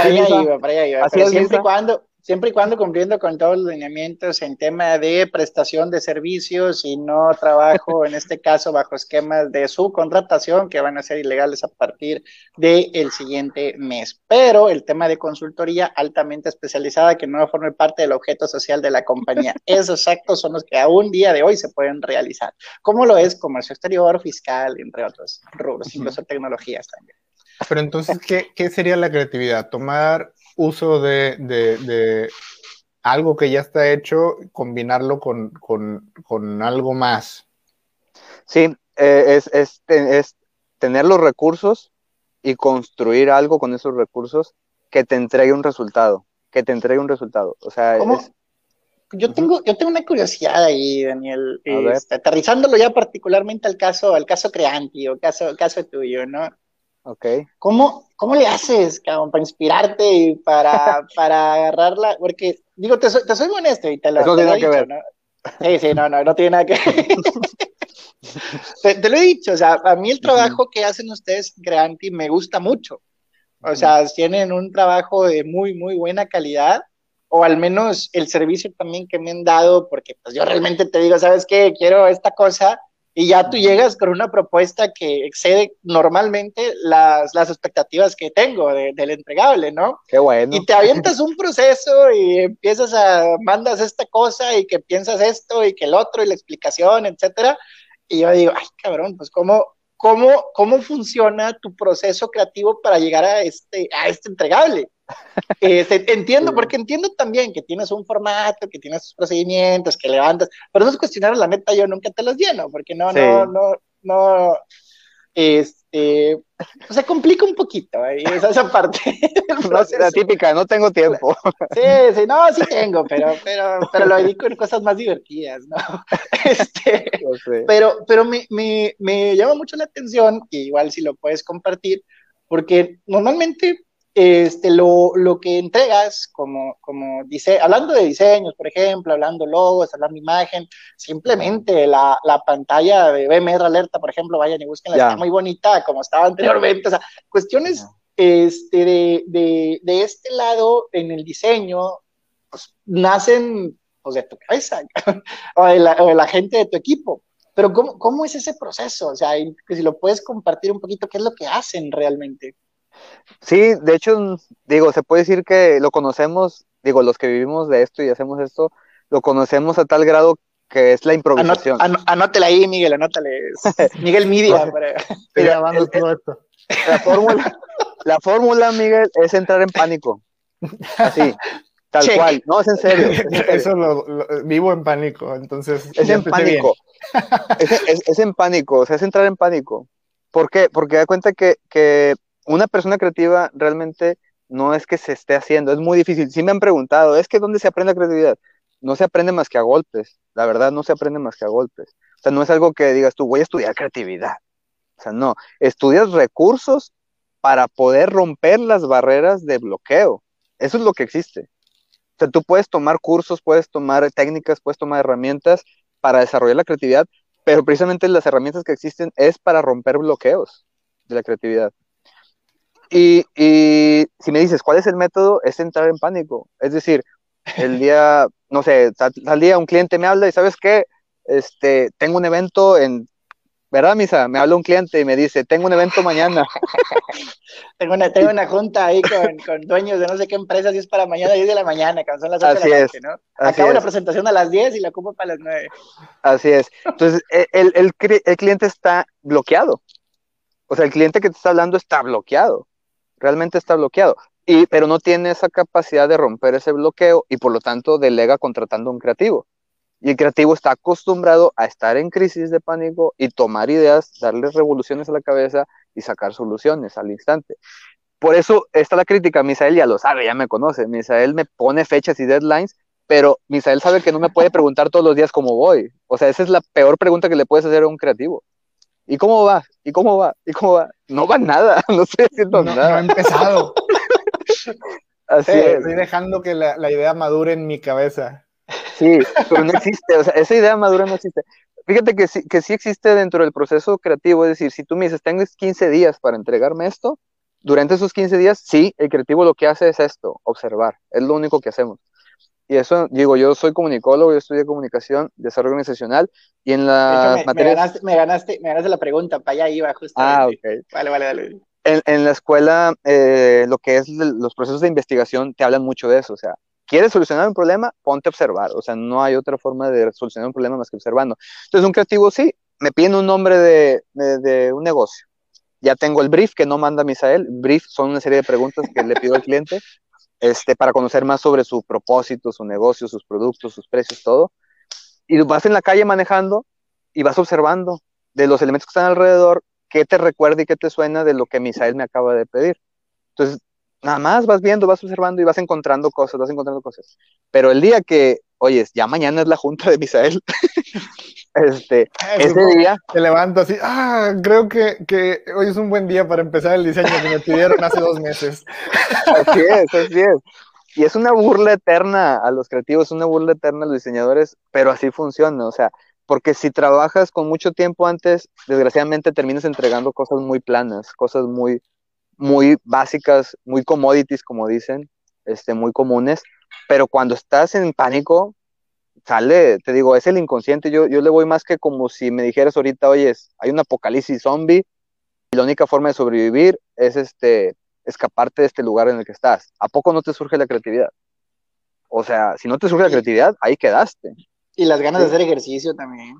Speaker 1: allá iba, para allá iba. siempre y cuando, siempre y cuando cumpliendo con todos los lineamientos en tema de prestación de servicios y no trabajo, en este caso, bajo esquemas de subcontratación que van a ser ilegales a partir del el siguiente mes. Pero el tema de consultoría altamente especializada que no forme parte del objeto social de la compañía. Esos actos son los que a un día de hoy se pueden realizar, como lo es comercio exterior, fiscal, entre otros rubros, incluso tecnologías también.
Speaker 3: Pero entonces, ¿qué, ¿qué, sería la creatividad? Tomar uso de, algo que ya está hecho, combinarlo con, algo más.
Speaker 2: Sí, eh, es, tener los recursos y construir algo con esos recursos que te entregue un resultado, que te entregue un resultado. O sea,
Speaker 1: yo tengo, yo tengo una curiosidad ahí, Daniel, este, aterrizándolo ya particularmente al caso, al caso Creanti o caso, caso tuyo, ¿no?
Speaker 2: Okay.
Speaker 1: ¿Cómo, ¿Cómo le haces, cabrón, para inspirarte y para, para agarrarla? Porque, digo, te soy, te soy honesto y te lo,
Speaker 2: no tiene nada que ver.
Speaker 1: ¿no? Sí, sí, no, no, no tiene nada que ver. te, lo he dicho, o sea, a mí el trabajo que hacen ustedes, Granti, me gusta mucho. O sea, tienen un trabajo de muy, muy buena calidad, o al menos el servicio también que me han dado, porque pues yo realmente te digo, ¿sabes qué? Quiero esta cosa, y ya tú llegas con una propuesta que excede normalmente las, las expectativas que tengo del entregable, ¿no?
Speaker 2: Qué bueno.
Speaker 1: Y te avientas un proceso y empiezas a, mandas esta cosa y que piensas esto y que el otro y la explicación, etcétera. Y yo digo, ay, cabrón, pues cómo, cómo, cómo funciona tu proceso creativo para llegar a este, a este entregable. Entiendo, porque entiendo también que tienes un formato, que tienes tus procedimientos, que levantas, pero esos cuestionarios, la neta, yo nunca te los lleno, porque no, no, no, no, este, o sea, complica un poquito esa, esa parte.
Speaker 2: la típica, no tengo tiempo.
Speaker 1: Sí, sí, no, sí tengo, pero, pero, pero lo dedico en cosas más divertidas, ¿no? Este, pero, pero me, me, me llama mucho la atención, que igual si lo puedes compartir, porque normalmente este, lo, lo, que entregas, como, como dice, hablando de diseños, por ejemplo, hablando logos, hablando imagen, simplemente la, la pantalla de BMR Alerta, por ejemplo, vayan y busquen, está muy bonita, como estaba anteriormente, o sea, cuestiones este, de, de, de, este lado en el diseño, pues, nacen pues, de tu cabeza, o de, la, o de la gente de tu equipo. Pero ¿cómo, ¿cómo es ese proceso? O sea, si lo puedes compartir un poquito, ¿qué es lo que hacen realmente?
Speaker 2: Sí, de hecho, digo, se puede decir que lo conocemos, digo, los que vivimos de esto y hacemos esto, lo conocemos a tal grado que es la improvisación.
Speaker 1: anótela ahí, Miguel, anótale. Miguel Media.
Speaker 2: La fórmula, la fórmula, Miguel, es entrar en pánico. Así. Tal cual, no, es en serio.
Speaker 3: Eso lo, vivo en pánico, entonces.
Speaker 2: Es en pánico. es, en pánico, o sea, es entrar en pánico. ¿Por qué? Porque da cuenta que, que una persona creativa realmente no es que se esté haciendo, es muy difícil. Sí me han preguntado, ¿es que dónde se aprende la creatividad? No se aprende más que a golpes, la verdad no se aprende más que a golpes. O sea, no es algo que digas tú, voy a estudiar creatividad. O sea, no, estudias recursos para poder romper las barreras de bloqueo. Eso es lo que existe. O sea, tú puedes tomar cursos, puedes tomar técnicas, puedes tomar herramientas para desarrollar la creatividad, pero precisamente las herramientas que existen es para romper bloqueos de la creatividad. Y, si me dices, ¿cuál es el método? Es entrar en pánico. Es decir, el día, no sé, tal, día un cliente me habla y ¿sabes qué? Este, tengo un evento en ¿verdad, Misa? Me habla un cliente y me dice, tengo un evento mañana.
Speaker 1: tengo, una, tengo una junta ahí con, dueños de no sé qué empresas y es para mañana 10 de la mañana, cuando son las 8 de la noche, ¿no? Acabo la presentación a las 10 y la ocupo para las 9.
Speaker 2: Así es. Entonces, e, el, el, el, cliente está bloqueado. O sea, el cliente que te está hablando está bloqueado. Realmente está bloqueado. Y, pero no tiene esa capacidad de romper ese bloqueo y por lo tanto delega contratando a un creativo. Y el creativo está acostumbrado a estar en crisis de pánico y tomar ideas, darles revoluciones a la cabeza y sacar soluciones al instante. Por eso está la crítica. Misael ya lo sabe, ya me conoce. Misael me pone fechas y deadlines, pero Misael sabe que no me puede preguntar todos los días cómo voy. O sea, esa es la peor pregunta que le puedes hacer a un creativo. ¿Y cómo va? ¿Y cómo va? ¿Y cómo va? No va nada, no estoy haciendo nada.
Speaker 3: No he empezado. Así es. Estoy dejando que la, la idea madure en mi cabeza.
Speaker 2: Sí, pero no existe, o sea, esa idea madura no existe. Fíjate que sí, que sí existe dentro del proceso creativo, es decir, si tú me dices, tengo 15 días para entregarme esto, durante esos 15 días, sí, el creativo lo que hace es esto, observar, es lo único que hacemos. Y eso, digo, yo soy comunicólogo, yo estudié comunicación, desarrollo organizacional, y en la
Speaker 1: me, me, ganaste, me, ganaste, me ganaste la pregunta, para allá iba justamente. Ah, ok. Vale, vale, dale.
Speaker 2: En, en la escuela, eh, lo que es los procesos de investigación te hablan mucho de eso, o sea, ¿Quieres solucionar un problema? Ponte a observar. O sea, no hay otra forma de solucionar un problema más que observando. Entonces, un creativo sí, me piden un nombre de, de, un negocio. Ya tengo el brief que no manda Misael. Brief son una serie de preguntas que le pido al cliente este, para conocer más sobre su propósito, su negocio, sus productos, sus precios, todo. Y vas en la calle manejando y vas observando de los elementos que están alrededor, qué te recuerda y qué te suena de lo que Misael me acaba de pedir. Entonces, nada más vas viendo, vas observando y vas encontrando cosas, vas encontrando cosas. Pero el día que, oyes, ya mañana es la junta de Misael, este, ese día...
Speaker 3: Te levanto así, ah, creo que, que, hoy es un buen día para empezar el diseño que me pidieron hace dos meses.
Speaker 2: así es, así es. Y es una burla eterna a los creativos, es una burla eterna a los diseñadores, pero así funciona, o sea, porque si trabajas con mucho tiempo antes, desgraciadamente terminas entregando cosas muy planas, cosas muy, muy básicas, muy commodities, como dicen, este, muy comunes, pero cuando estás en pánico, sale, te digo, es el inconsciente, yo, yo le voy más que como si me dijeras ahorita, oye, hay un apocalipsis zombie y la única forma de sobrevivir es este, escaparte de este lugar en el que estás. ¿A poco no te surge la creatividad? O sea, si no te surge la creatividad, ahí quedaste.
Speaker 1: Y las ganas de hacer ejercicio también.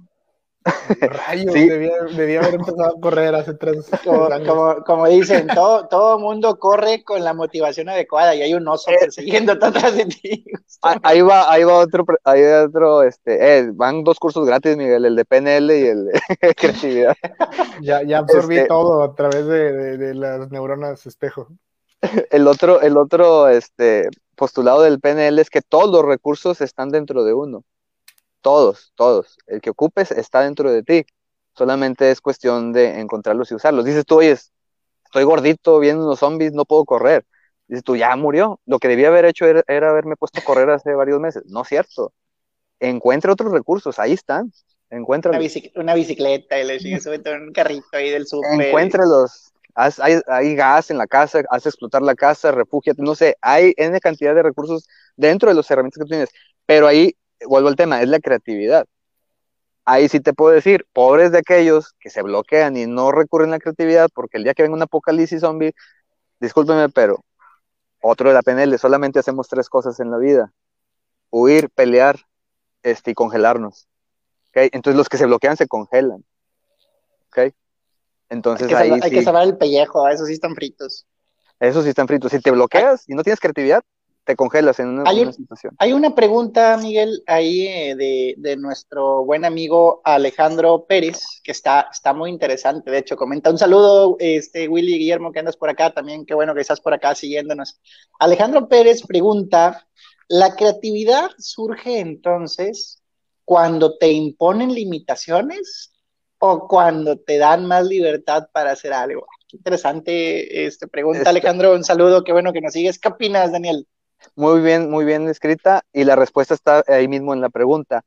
Speaker 3: Rayos, debía, haber empezado a correr hace tres
Speaker 1: como, años. Como, dicen, todo, todo mundo corre con la motivación adecuada y hay un oso eh, persiguiendo atrás de ti.
Speaker 2: Ah, ahí va, ahí va otro, ahí va otro, este, eh, van dos cursos gratis, Miguel, el de PNL y el de creatividad.
Speaker 3: Ya, ya absorbí este todo a través de, de, las neuronas espejo.
Speaker 2: El otro, el otro, este, postulado del PNL es que todos los recursos están dentro de uno. Todos, todos. El que ocupes está dentro de ti. Solamente es cuestión de encontrarlos y usarlos. Dices tú, oye, estoy gordito, viendo unos zombies, no puedo correr. Dices tú, ya murió. Lo que debía haber hecho era, haberme puesto a correr hace varios meses. No es cierto. Encuentra otros recursos, ahí están. Encuentra
Speaker 1: una, bicicleta, y le un carrito ahí del súper.
Speaker 2: Encuéntralos. hay, hay, gas en la casa, haz explotar la casa, refúgiate, no sé, hay N cantidad de recursos dentro de las herramientas que tú tienes, pero ahí vuelvo al tema, es la creatividad. Ahí sí te puedo decir, pobres de aquellos que se bloquean y no recurren a la creatividad porque el día que venga un apocalipsis zombie, discúlpeme, pero otro de la PNL, solamente hacemos tres cosas en la vida. Huir, pelear este, y congelarnos. ¿okay? Entonces los que se bloquean se congelan. ¿okay? Entonces
Speaker 1: hay
Speaker 2: que,
Speaker 1: ahí hay que salvar el pellejo, esos sí están fritos.
Speaker 2: Esos sí están fritos. Si te bloqueas y no tienes creatividad, te congelas en una,
Speaker 1: hay
Speaker 2: situación.
Speaker 1: Hay una pregunta, Miguel, ahí eh, de, nuestro buen amigo Alejandro Pérez, que está, está muy interesante. De hecho, comenta un saludo, este Willy Guillermo, que andas por acá también. Qué bueno que estás por acá siguiéndonos. Alejandro Pérez pregunta: ¿la creatividad surge entonces cuando te imponen limitaciones o cuando te dan más libertad para hacer algo? Qué interesante este, pregunta, este Alejandro. Un saludo, qué bueno que nos sigues. ¿Qué opinas, Daniel?
Speaker 2: Muy bien, muy bien escrita y la respuesta está ahí mismo en la pregunta.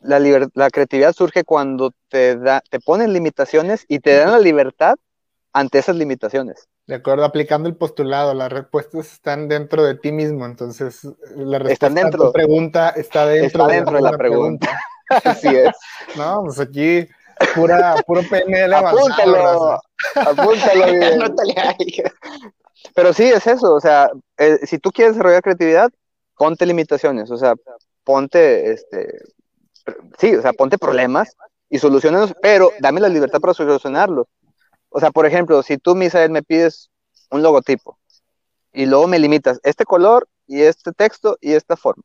Speaker 2: La, la creatividad surge cuando te, da, te ponen limitaciones y te dan la libertad ante esas limitaciones.
Speaker 3: De acuerdo, aplicando el postulado, las respuestas están dentro de ti mismo, entonces la respuesta
Speaker 2: dentro, a
Speaker 3: tu pregunta está dentro,
Speaker 2: dentro de, la, pregunta. Así es.
Speaker 3: No, pues aquí pura, puro PNL
Speaker 2: apúntalo, apúntalo bien. Pero sí, es eso, o sea, eh, si tú quieres desarrollar creatividad, ponte limitaciones, o sea, ponte, este, sí, o sea, ponte problemas y solucionalos, pero dame la libertad para solucionarlos. O sea, por ejemplo, si tú, Misael, me pides un logotipo y luego me limitas este color y este texto y esta forma,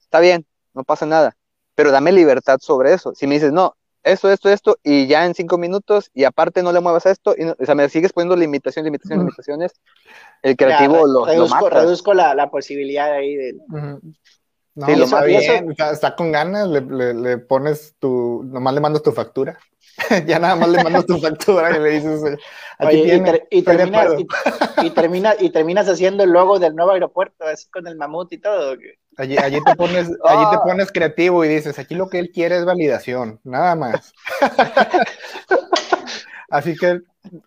Speaker 2: está bien, no pasa nada, pero dame libertad sobre eso. Si me dices, no, esto, esto, esto, y ya en cinco minutos, y aparte no le muevas a esto, y o sea, me sigues poniendo limitaciones, limitaciones, limitaciones, el creativo lo,
Speaker 1: reduzco, reduzco la, la, posibilidad ahí de...
Speaker 3: No, sí, lo más bien, está, con ganas, le, le, pones tu, nomás le mandas tu factura. ya nada más le mandas tu factura y le dices,
Speaker 1: aquí tiene, y, terminas, y, termina, y terminas haciendo el logo del nuevo aeropuerto, así con el mamut y todo.
Speaker 3: Allí, allí, te pones, allí te ah. pones creativo y dices, aquí lo que él quiere es validación, nada más. así que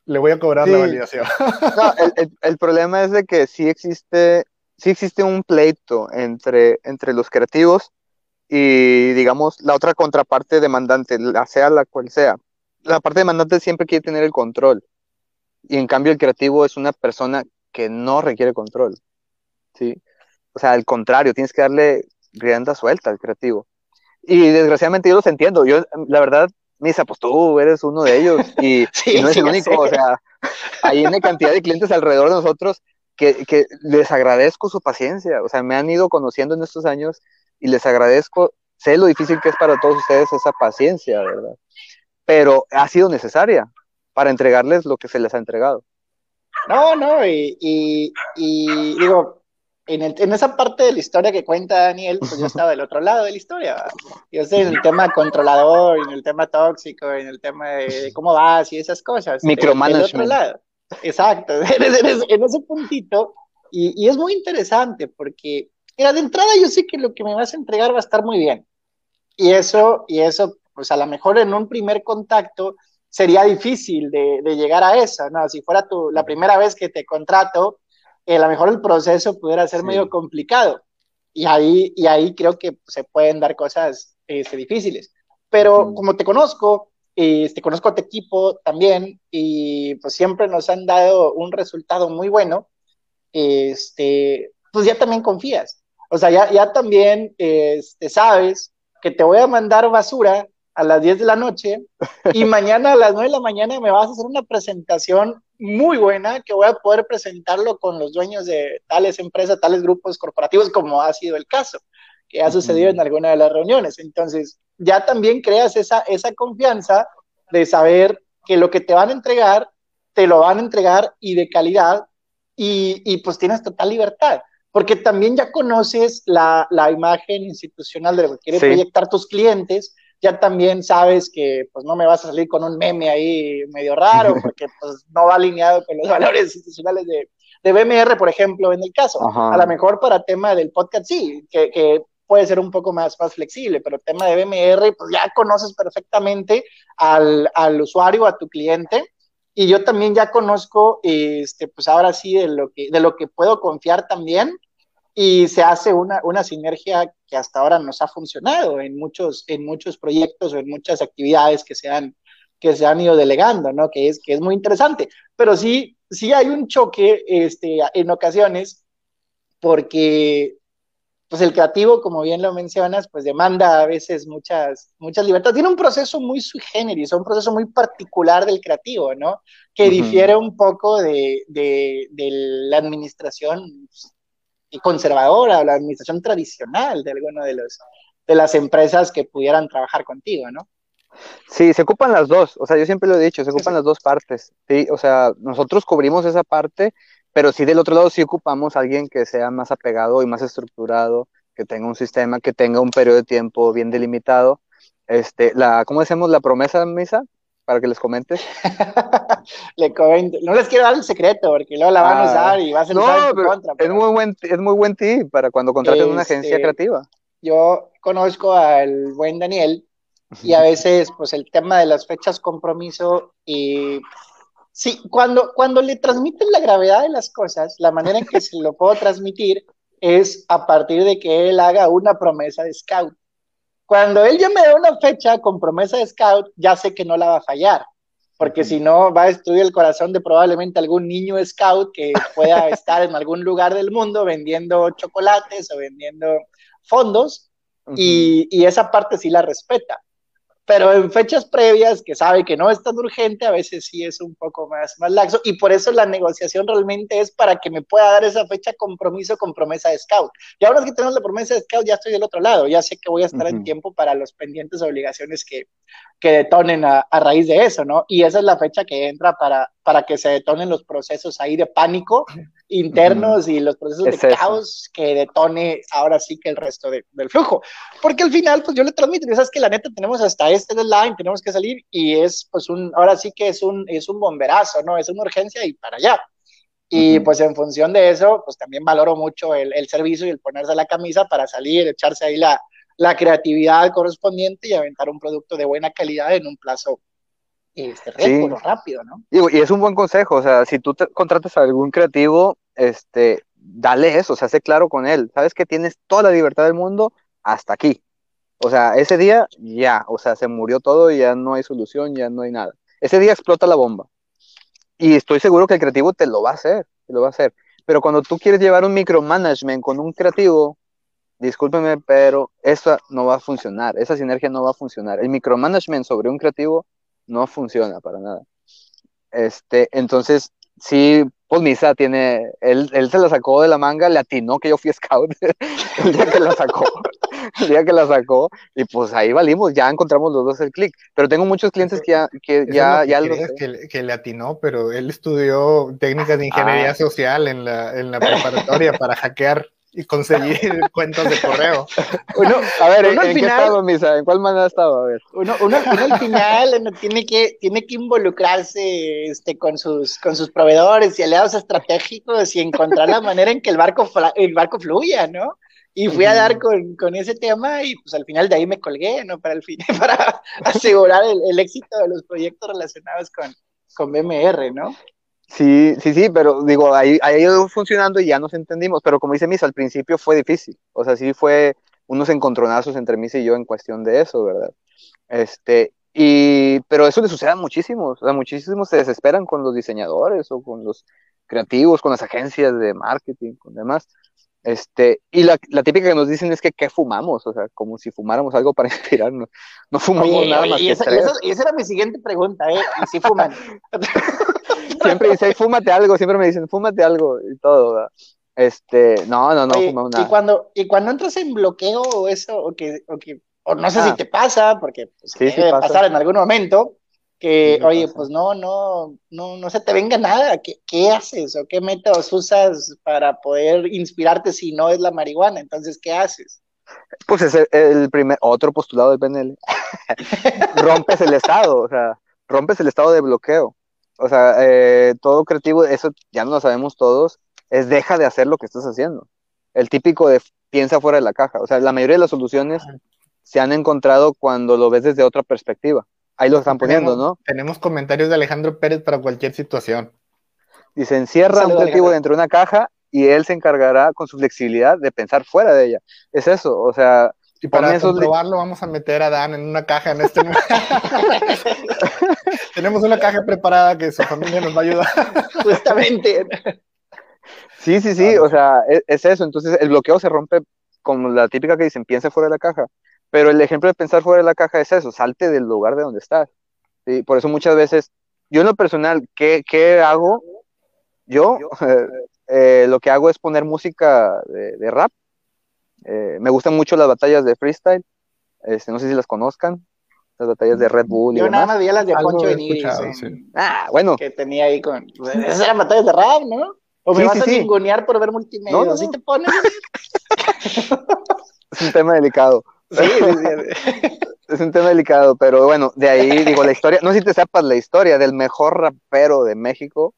Speaker 3: le voy a cobrar la validación.
Speaker 2: no, el, el, problema es de que sí existe sí existe un pleito entre, entre los creativos y, digamos, la otra contraparte demandante, la sea la cual sea. La parte demandante siempre quiere tener el control. Y en cambio el creativo es una persona que no requiere control. ¿sí? O sea, al contrario, tienes que darle rienda suelta al creativo. Y desgraciadamente yo los entiendo. Yo, la verdad, Misa, pues tú eres uno de ellos y, no es el único. O sea, hay una cantidad de clientes alrededor de nosotros que, les agradezco su paciencia, o sea, me han ido conociendo en estos años y les agradezco, sé lo difícil que es para todos ustedes esa paciencia, ¿verdad? Pero ha sido necesaria para entregarles lo que se les ha entregado.
Speaker 1: No, no, y, digo, en, en, esa parte de la historia que cuenta Daniel, pues yo estaba del otro lado de la historia. Yo estoy en el tema controlador, en el tema tóxico, en el tema de, cómo vas y esas cosas.
Speaker 2: Micromanagement.
Speaker 1: Del otro lado. Exacto, en ese puntito. Y, es muy interesante porque, mira, de entrada yo sé que lo que me vas a entregar va a estar muy bien. Y eso, y eso, pues a lo mejor en un primer contacto sería difícil de, llegar a eso, ¿no? Si fuera tu, la primera vez que te contrato, eh, a lo mejor el proceso pudiera ser medio complicado. Y ahí, y ahí creo que se pueden dar cosas este, difíciles. Pero como te conozco, este, conozco a tu equipo también y pues siempre nos han dado un resultado muy bueno. Este, pues ya también confías. O sea, ya, ya también este, sabes que te voy a mandar basura a las 10 de la noche y mañana a las 9 de la mañana me vas a hacer una presentación muy buena que voy a poder presentarlo con los dueños de tales empresas, tales grupos corporativos, como ha sido el caso, que ha sucedido en alguna de las reuniones. Entonces, ya también creas esa, esa confianza de saber que lo que te van a entregar, te lo van a entregar y de calidad, y, y pues tienes total libertad, porque también ya conoces la, la imagen institucional de lo que quieren proyectar tus clientes, ya también sabes que pues no me vas a salir con un meme ahí medio raro, porque pues no va alineado con los valores institucionales de, de BMR, por ejemplo, en el caso. A lo mejor para tema del podcast sí, que, que puede ser un poco más, más flexible, pero el tema de BMR, pues ya conoces perfectamente al, al usuario, a tu cliente, y yo también ya conozco, este, pues ahora sí, de lo que, de lo que puedo confiar también, y se hace una, una sinergia que hasta ahora nos ha funcionado en muchos, en muchos proyectos o en muchas actividades que se han, que se han ido delegando, ¿no? Que es, que es muy interesante. Pero sí, sí hay un choque este, en ocasiones porque pues el creativo, como bien lo mencionas, pues demanda a veces muchas, muchas libertades. Tiene un proceso muy sui generis, un proceso muy particular del creativo, ¿no? Que difiere un poco de, de, la administración conservadora o la administración tradicional de alguno de los de las empresas que pudieran trabajar contigo, ¿no?
Speaker 2: Sí, se ocupan las dos, o sea, yo siempre lo he dicho, se ocupan las dos partes, sí, o sea, nosotros cubrimos esa parte, pero sí del otro lado sí ocupamos a alguien que sea más apegado y más estructurado, que tenga un sistema, que tenga un periodo de tiempo bien delimitado. Este, la, ¿cómo decimos la promesa, Misa? Para que les comentes.
Speaker 1: Le No les quiero dar el secreto, porque luego la van a ah. usar y va a ser
Speaker 2: no, contra. Es muy buen, es muy buen tip para cuando contraten una agencia este, creativa.
Speaker 1: Yo conozco al buen Daniel y a veces, pues el tema de las fechas compromiso y sí, cuando, cuando le transmiten la gravedad de las cosas, la manera en que se lo puedo transmitir es a partir de que él haga una promesa de scout. Cuando él ya me da una fecha con promesa de scout, ya sé que no la va a fallar, porque si no va a destruir el corazón de probablemente algún niño scout que pueda estar en algún lugar del mundo vendiendo chocolates o vendiendo fondos, y, y esa parte sí la respeta pero en fechas previas que sabe que no es tan urgente, a veces sí es un poco más, más laxo y por eso la negociación realmente es para que me pueda dar esa fecha compromiso con promesa de scout. Y ahora que tenemos la promesa de scout, ya estoy del otro lado, ya sé que voy a estar en tiempo para los pendientes obligaciones que, que detonen a, a, raíz de eso, ¿no? Y esa es la fecha que entra para, para que se detonen los procesos ahí de pánico internos y los procesos de caos que detone ahora sí que el resto del flujo. Porque al final, pues yo le transmito, sabes que la neta tenemos hasta este deadline, tenemos que salir y es pues un, ahora sí que es un, es un bomberazo, ¿no? Es una urgencia y para allá. Y pues en función de eso, pues también valoro mucho el, el, servicio y el ponerse la camisa para salir, echarse ahí la, la creatividad correspondiente y aventar un producto de buena calidad en un plazo este, rápido, ¿no?
Speaker 2: Y, es un buen consejo, o sea, si tú te contratas a algún creativo, este, dale eso, o sea, sé claro con él, sabes que tienes toda la libertad del mundo hasta aquí. O sea, ese día ya, o sea, se murió todo y ya no hay solución, ya no hay nada. Ese día explota la bomba. Y estoy seguro que el creativo te lo va a hacer, te lo va a hacer. Pero cuando tú quieres llevar un micromanagement con un creativo, discúlpeme, pero eso no va a funcionar, esa sinergia no va a funcionar. El micromanagement sobre un creativo no funciona para nada. Este, entonces, sí, pues Misa tiene, él, él se la sacó de la manga, le atinó que yo fui scout el día que la sacó, el día que la sacó, y pues ahí valimos, ya encontramos los dos el clic. Pero tengo muchos clientes que ya, que ya, ya
Speaker 3: lo que, que, le atinó, pero él estudió técnicas de ingeniería ah. social en la, en la preparatoria para hackear y conseguir cuentos de correo.
Speaker 2: Uno, a ver, ¿en, qué estado, Misa? ¿En cuál manera estaba? A ver.
Speaker 1: Uno, uno, al final tiene que, tiene que involucrarse este, con, sus, con sus proveedores y aliados estratégicos y encontrar la manera en que el barco, el barco fluya, ¿no? Y fui a dar con, con, ese tema y pues al final de ahí me colgué, ¿no? Para, el fin, para asegurar el, el éxito de los proyectos relacionados con, con BMR, ¿no?
Speaker 2: Sí, sí, sí, pero digo, ahí, ha ido funcionando y ya nos entendimos, pero como dice Misa, al principio fue difícil, o sea, sí fue unos encontronazos entre Misa y yo en cuestión de eso, ¿verdad? Este, y, pero eso le sucede a muchísimos, o sea, muchísimos se desesperan con los diseñadores o con los creativos, con las agencias de marketing, con demás. Este, y la, la, típica que nos dicen es que ¿qué fumamos? O sea, como si fumáramos algo para inspirarnos. No fumamos nada más.
Speaker 1: Y, esa, y, esa, era mi siguiente pregunta, ¿eh? ¿Y si fuman?
Speaker 2: siempre dice, fúmate algo, siempre me dicen, fúmate algo y todo, Este, no, no, no fumamos nada.
Speaker 1: Y cuando, y cuando entras en bloqueo o eso, o que, o que, o no sé si ah. te pasa, porque pues, sí, debe pasar en algún momento, que, oye, pues no, no, no, no se te venga nada, ¿Qué, ¿qué, haces o qué métodos usas para poder inspirarte si no es la marihuana? Entonces, ¿qué haces?
Speaker 2: Pues es el, primer, otro postulado del PNL. rompes el estado, o sea, rompes el estado de bloqueo. O sea, eh, todo creativo, eso ya no lo sabemos todos, es deja de hacer lo que estás haciendo. El típico de piensa fuera de la caja. O sea, la mayoría de las soluciones se han encontrado cuando lo ves desde otra perspectiva. Ahí lo están poniendo, ¿no?
Speaker 3: Tenemos comentarios de Alejandro Pérez para cualquier situación.
Speaker 2: Dice, encierra un creativo dentro de una caja y él se encargará con su flexibilidad de pensar fuera de ella. Es eso, o sea...
Speaker 3: Y para comprobarlo vamos a meter a Dan en una caja en este Tenemos una caja preparada que su familia nos va a ayudar.
Speaker 1: Justamente.
Speaker 2: Sí, sí, sí, o sea, es, es, eso. Entonces el bloqueo se rompe como la típica que dicen, piensa fuera de la caja. Pero el ejemplo de pensar fuera de la caja es eso, salte del lugar de donde estás. ¿sí? Por eso muchas veces, yo en lo personal, ¿qué, qué hago? Yo, eh, lo que hago es poner música de, rap. Eh, me gustan mucho las batallas de freestyle. Este, no sé si las conozcan. Las batallas de Red Bull.
Speaker 1: Yo nada más vi las de Poncho Benítez.
Speaker 2: Ah, bueno.
Speaker 1: Que tenía ahí con. Esas eran batallas de rap, ¿no? O me vas a ningunear por ver multimedia. No, ¿Sí te pones?
Speaker 2: es un tema delicado. Sí, es un tema delicado, pero bueno, de ahí digo la historia, no sé si te sepas la historia del mejor rapero de México,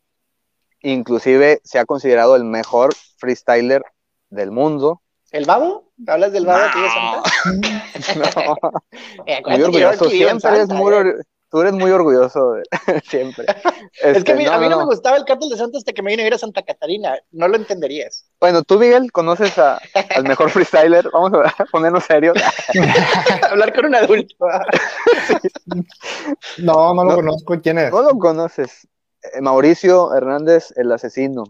Speaker 2: inclusive se ha considerado el mejor freestyler del mundo.
Speaker 1: ¿El babo? ¿Hablas del babo no. de Santa? no.
Speaker 2: Eh, muy orgulloso, siempre es muy, ¿eh? Tú eres muy orgulloso, siempre.
Speaker 1: es que a mí, este, no, me gustaba el cártel de Santa hasta que me vine a ir a Santa Catarina. No lo entenderías.
Speaker 2: Bueno, tú, Miguel, conoces al mejor freestyler. Vamos a ponernos serios.
Speaker 1: Hablar con un adulto.
Speaker 3: no, no lo conozco. ¿Quién es?
Speaker 2: No lo conoces. Eh, Mauricio Hernández, el asesino.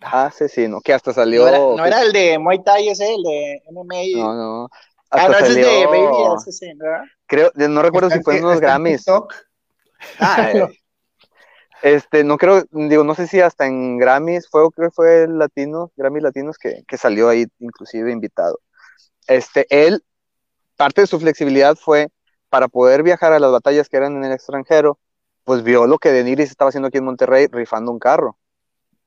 Speaker 2: Asesino, que hasta salió.
Speaker 1: No era, el de Muay Thai ese, el de MMA.
Speaker 2: No, no.
Speaker 1: ah, no, ese es de Baby Asesino, ¿verdad?
Speaker 2: Creo, no recuerdo si fue en unos Grammys. Ah, eh, este, no creo, digo, no sé si hasta en Grammys fue, creo que fue el latino, Grammys latinos que, que salió ahí inclusive invitado. Este, él, parte de su flexibilidad fue para poder viajar a las batallas que eran en el extranjero, pues vio lo que Deniris estaba haciendo aquí en Monterrey, rifando un carro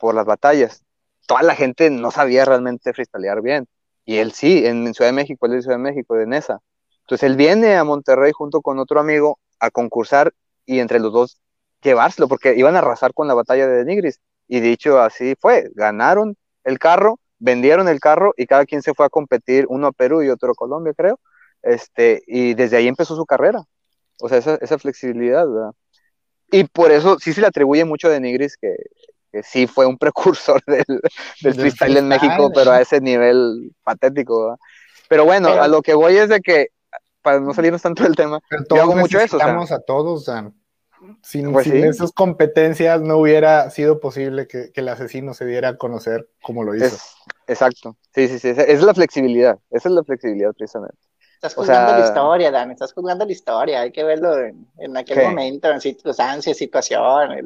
Speaker 2: por las batallas. Toda la gente no sabía realmente freestylear bien. Y él sí, en, Ciudad de México, él es de Ciudad de México, de Nesa. Entonces él viene a Monterrey junto con otro amigo a concursar y entre los dos llevárselo, porque iban a arrasar con la batalla de Denigris. Y dicho así fue, ganaron el carro, vendieron el carro y cada quien se fue a competir, uno a Perú y otro a Colombia, creo. Este, y desde ahí empezó su carrera. O sea, esa, esa flexibilidad, ¿verdad? Y por eso sí se le atribuye mucho a Denigris que, que sí fue un precursor del, del freestyle en México, pero a ese nivel patético. ¿verdad? Pero bueno, a lo que voy es de que para no salirnos tanto del tema, yo hago mucho eso.
Speaker 3: Estamos a todos, sin, pues esas competencias no hubiera sido posible que, el asesino se diera a conocer como lo hizo.
Speaker 2: exacto, sí, sí, sí, esa es la flexibilidad, esa es la flexibilidad precisamente.
Speaker 1: Estás juzgando la historia, Dan, estás juzgando la historia, hay que verlo en, aquel momento, en circunstancias, situaciones.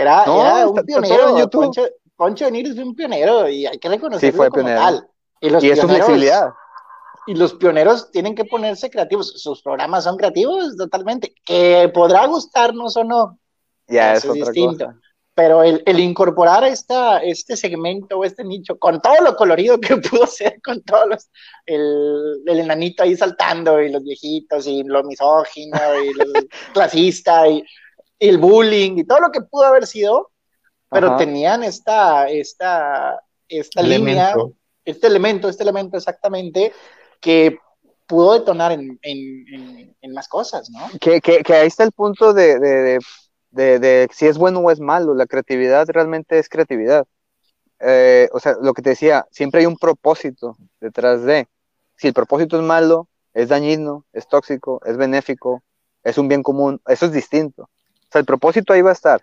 Speaker 1: Era, era un pionero, Poncho, Poncho es un pionero y hay que reconocerlo sí, fue como pionero. tal.
Speaker 2: Y, los y es su flexibilidad
Speaker 1: y los pioneros tienen que ponerse creativos. Sus programas son creativos totalmente. Que podrá gustarnos o no.
Speaker 2: Ya, es, distinto.
Speaker 1: Pero el, el, incorporar esta, este segmento o este nicho con todo lo colorido que pudo ser, con todos los. El, el enanito ahí saltando y los viejitos y lo misógino y el clasista y, el bullying y todo lo que pudo haber sido, pero tenían esta, esta, esta línea, este elemento, este elemento exactamente que pudo detonar en, más cosas, ¿no?
Speaker 2: Que, ahí está el punto de, si es bueno o es malo. La creatividad realmente es creatividad. Eh, o sea, lo que te decía, siempre hay un propósito detrás de. Si el propósito es malo, es dañino, es tóxico, es benéfico, es un bien común, eso es distinto. O sea, el propósito ahí va a estar,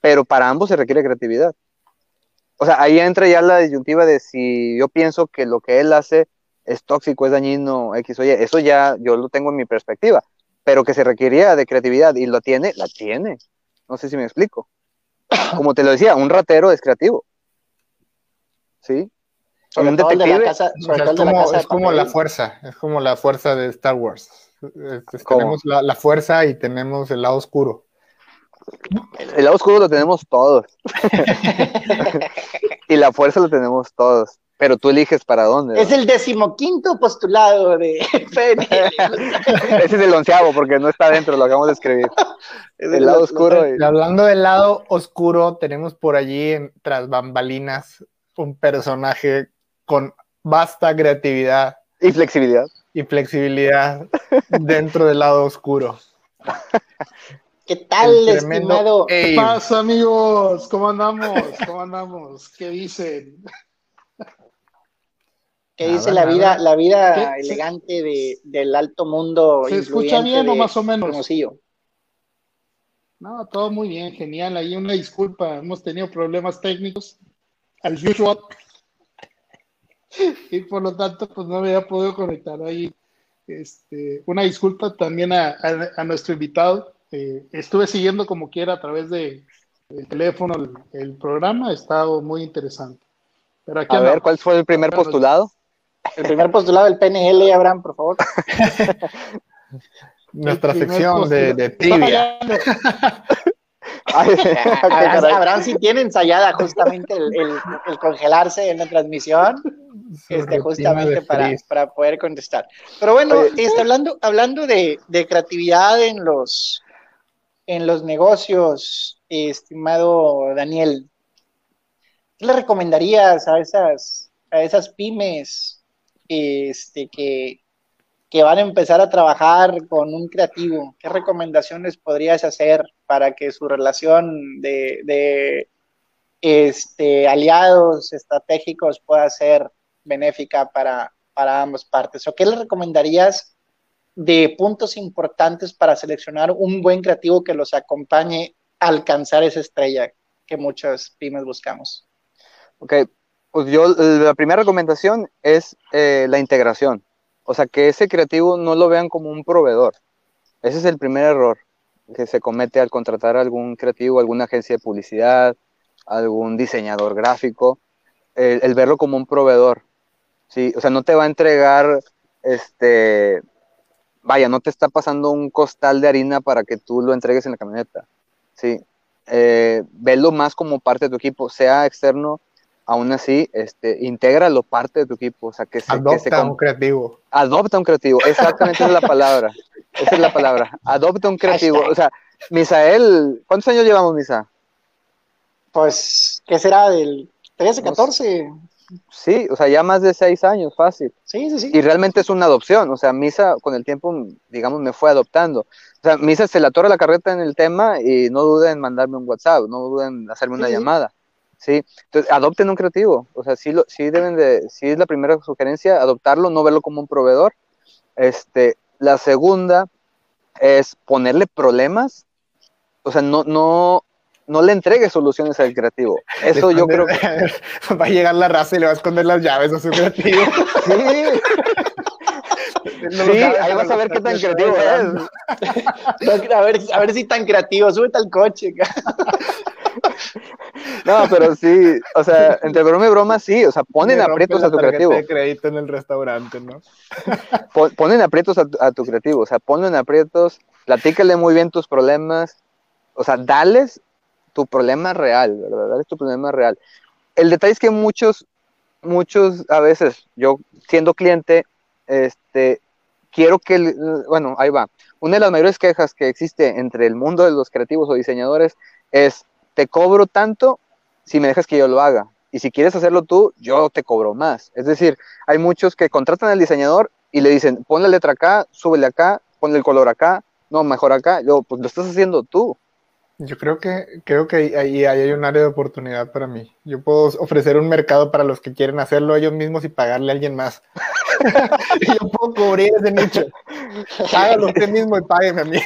Speaker 2: pero para ambos se requiere creatividad. O sea, ahí entra ya la disyuntiva de si yo pienso que lo que él hace es tóxico, es dañino, X, oye, eso ya yo lo tengo en mi perspectiva, pero que se requería de creatividad y lo tiene, la tiene. No sé si me explico. Como te lo decía, un ratero es creativo. ¿Sí?
Speaker 3: un detective. es como, la fuerza, es como la fuerza de Star Wars. tenemos la, fuerza y tenemos el lado oscuro.
Speaker 2: El lado oscuro lo tenemos todos. y la fuerza lo tenemos todos. Pero tú eliges para dónde.
Speaker 1: Es el decimoquinto postulado de.
Speaker 2: Ese es el onceavo porque no está dentro, lo acabamos de escribir. el lado oscuro.
Speaker 3: Hablando del lado oscuro, tenemos por allí, tras bambalinas, un personaje con vasta creatividad.
Speaker 2: Y flexibilidad.
Speaker 3: Y flexibilidad dentro del lado oscuro.
Speaker 1: ¿Qué tal, estimado?
Speaker 4: ¿Qué pasa, amigos? ¿Cómo andamos? ¿Cómo andamos? ¿Qué dicen?
Speaker 1: ¿Qué dice la vida, la vida elegante de, del alto mundo?
Speaker 4: ¿Se escucha bien o más o menos? Hermosillo. No, todo muy bien, genial. Ahí una disculpa, hemos tenido problemas técnicos, al usual. y por lo tanto, pues no había podido conectar ahí. Este, una disculpa también a, nuestro invitado. Eh, estuve siguiendo como quiera a través de, el teléfono, el, programa, ha estado muy interesante.
Speaker 2: Pero a ver, ¿cuál fue el primer postulado?
Speaker 1: El primer postulado del PNL, Abraham, por favor.
Speaker 3: Nuestra sección de, de trivia.
Speaker 1: Abraham, si tiene ensayada justamente el, congelarse en la transmisión, este, justamente para, para, poder contestar. Pero bueno, este, hablando, hablando de, de, creatividad en los, en los negocios, estimado Daniel, ¿qué le recomendarías a esas, a esas pymes este, que, que van a empezar a trabajar con un creativo, ¿qué recomendaciones podrías hacer para que su relación de, este, aliados estratégicos pueda ser benéfica para, para ambas partes? ¿O qué le recomendarías de puntos importantes para seleccionar un buen creativo que los acompañe a alcanzar esa estrella que muchas pymes buscamos?
Speaker 2: Ok, pues yo la primera recomendación es eh, la integración. O sea, que ese creativo no lo vean como un proveedor. Ese es el primer error que se comete al contratar a algún creativo, alguna agencia de publicidad, algún diseñador gráfico, el, verlo como un proveedor. ¿sí? O sea, no te va a entregar, este, vaya, no te está pasando un costal de harina para que tú lo entregues en la camioneta. ¿sí? Eh, velo más como parte de tu equipo, sea externo aún así, este, intégralo parte de tu equipo. O sea, que se,
Speaker 3: Adopta un creativo.
Speaker 2: Adopta un creativo, exactamente esa es la palabra. Esa es la palabra. Adopta un creativo. O sea, Misael, ¿cuántos años llevamos, Misa?
Speaker 1: Pues, ¿qué será? ¿Del 13, 14?
Speaker 2: Sí, o sea, ya más de seis años, fácil.
Speaker 1: Sí, sí, sí.
Speaker 2: Y realmente es una adopción, o sea, Misa con el tiempo, digamos, me fue adoptando. O sea, Misa se le atora la carreta en el tema y no duda en mandarme un WhatsApp, no duda en hacerme una llamada. ¿sí? Entonces, adopten un creativo, o sea, sí, lo, sí deben de, sí es la primera sugerencia, adoptarlo, no verlo como un proveedor. Este, la segunda es ponerle problemas, o sea, no, no, no le entregue soluciones al creativo. Eso yo creo que...
Speaker 3: Va a llegar la raza y le va a esconder las llaves a su creativo.
Speaker 2: sí. sí, ahí vas a ver qué tan creativo es.
Speaker 1: A ver, a ver si tan creativo, súbete al coche.
Speaker 2: No, pero sí, o sea, entre broma y broma, sí, o sea, ponen aprietos a tu creativo.
Speaker 3: de crédito en el restaurante, ¿no?
Speaker 2: Ponen aprietos a, tu creativo, o sea, ponlo en aprietos, platícale muy bien tus problemas, o sea, dales tu problema real, ¿verdad? Dales tu problema real. El detalle es que muchos, muchos, a veces, yo siendo cliente, este, quiero que, bueno, ahí va. Una de las mayores quejas que existe entre el mundo de los creativos o diseñadores es, te cobro tanto si me dejas que yo lo haga. Y si quieres hacerlo tú, yo te cobro más. Es decir, hay muchos que contratan al diseñador y le dicen, pon la letra acá, súbele acá, ponle el color acá, no, mejor acá. Yo, pues lo estás haciendo tú.
Speaker 3: Yo creo que, creo que ahí, hay un área de oportunidad para mí. Yo puedo ofrecer un mercado para los que quieren hacerlo ellos mismos y pagarle a alguien más. yo puedo cubrir ese nicho. Hágalo usted mismo y págueme a mí.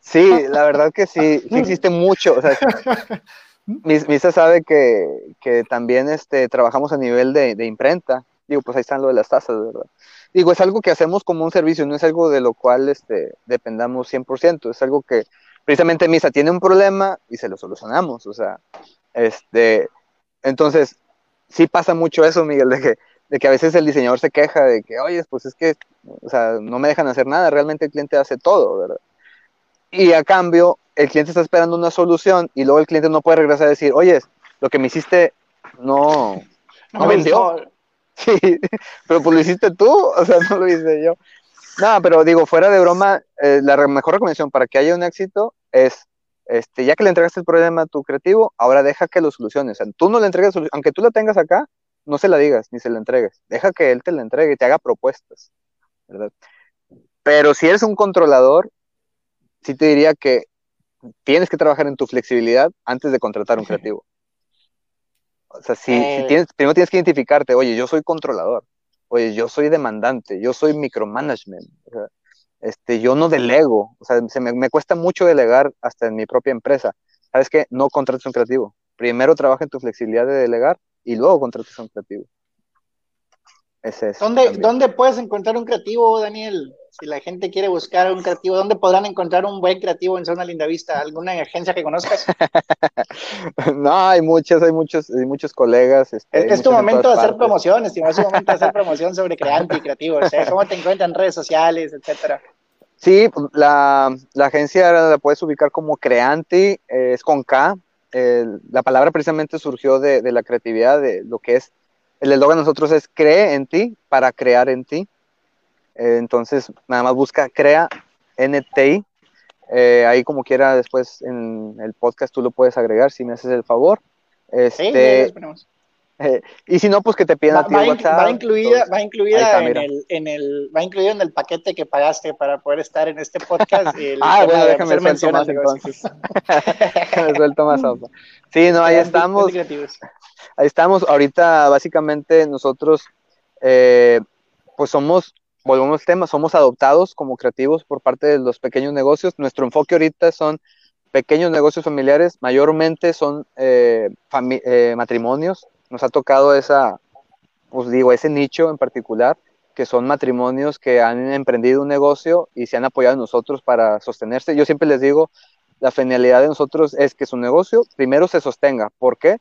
Speaker 2: Sí, la verdad que sí, sí existe mucho. O sea, Misa sabe que, que, también este, trabajamos a nivel de, de, imprenta. Digo, pues ahí están lo de las tasas, ¿verdad? Digo, es algo que hacemos como un servicio, no es algo de lo cual este, dependamos 100%, es algo que precisamente Misa tiene un problema y se lo solucionamos, o sea, este, entonces, sí pasa mucho eso, Miguel, de que, de que a veces el diseñador se queja de que, oye, pues es que, o sea, no me dejan hacer nada, realmente el cliente hace todo, ¿verdad? y a cambio el cliente está esperando una solución y luego el cliente no puede regresar a decir, oye, lo que me hiciste no, no, vendió. Sí, pero pues lo hiciste tú, o sea, no lo hice yo. No, pero digo, fuera de broma, eh, la mejor recomendación para que haya un éxito es, este, ya que le entregaste el problema a tu creativo, ahora deja que lo solucione. O sea, tú no le entregas, aunque tú la tengas acá, no se la digas ni se la entregues. Deja que él te la entregue y te haga propuestas, ¿verdad? Pero si eres un controlador, sí te diría que tienes que trabajar en tu flexibilidad antes de contratar un creativo. O sea, si, eh. tienes, primero tienes que identificarte, oye, yo soy controlador, oye, yo soy demandante, yo soy micromanagement, este, yo no delego, o sea, se me, me, cuesta mucho delegar hasta en mi propia empresa. ¿Sabes qué? No contrates un creativo. Primero trabaja en tu flexibilidad de delegar y luego contrates un creativo.
Speaker 1: Ese es ¿Dónde, ¿Dónde puedes encontrar un creativo, Daniel? Si la gente quiere buscar un creativo, ¿dónde podrán encontrar un buen creativo en Zona Linda Vista? ¿Alguna agencia que conozcas?
Speaker 2: no, hay muchas, hay muchos, hay muchos colegas.
Speaker 1: Este, es, tu momento de hacer promoción, estimado, es tu momento de hacer promoción sobre creante y creativo. ¿Cómo te encuentran en redes sociales, etcétera?
Speaker 2: Sí, la, agencia la puedes ubicar como Creanti, eh, es con K. la palabra precisamente surgió de, de, la creatividad, de lo que es, el eslogan de nosotros es cree en ti para crear en ti. Eh, entonces, nada más busca crea NTI. Eh, ahí como quiera después en el podcast tú lo puedes agregar si me haces el favor. Este, eh, y si no, pues que te pidan a ti
Speaker 1: va, WhatsApp. Va incluida, va incluida en, el, en, el, va incluido en el paquete que pagaste para poder estar en este podcast.
Speaker 2: ah, bueno, déjame suelto más entonces. déjame suelto más. Sí, no, ahí estamos. Ahí estamos. Ahorita, básicamente, nosotros, eh, pues somos, volvemos al tema, somos adoptados como creativos por parte de los pequeños negocios. Nuestro enfoque ahorita son pequeños negocios familiares, mayormente son eh, matrimonios, nos ha tocado esa, pues digo, ese nicho en particular, que son matrimonios que han emprendido un negocio y se han apoyado en nosotros para sostenerse. Yo siempre les digo, la finalidad de nosotros es que su negocio primero se sostenga. ¿Por qué?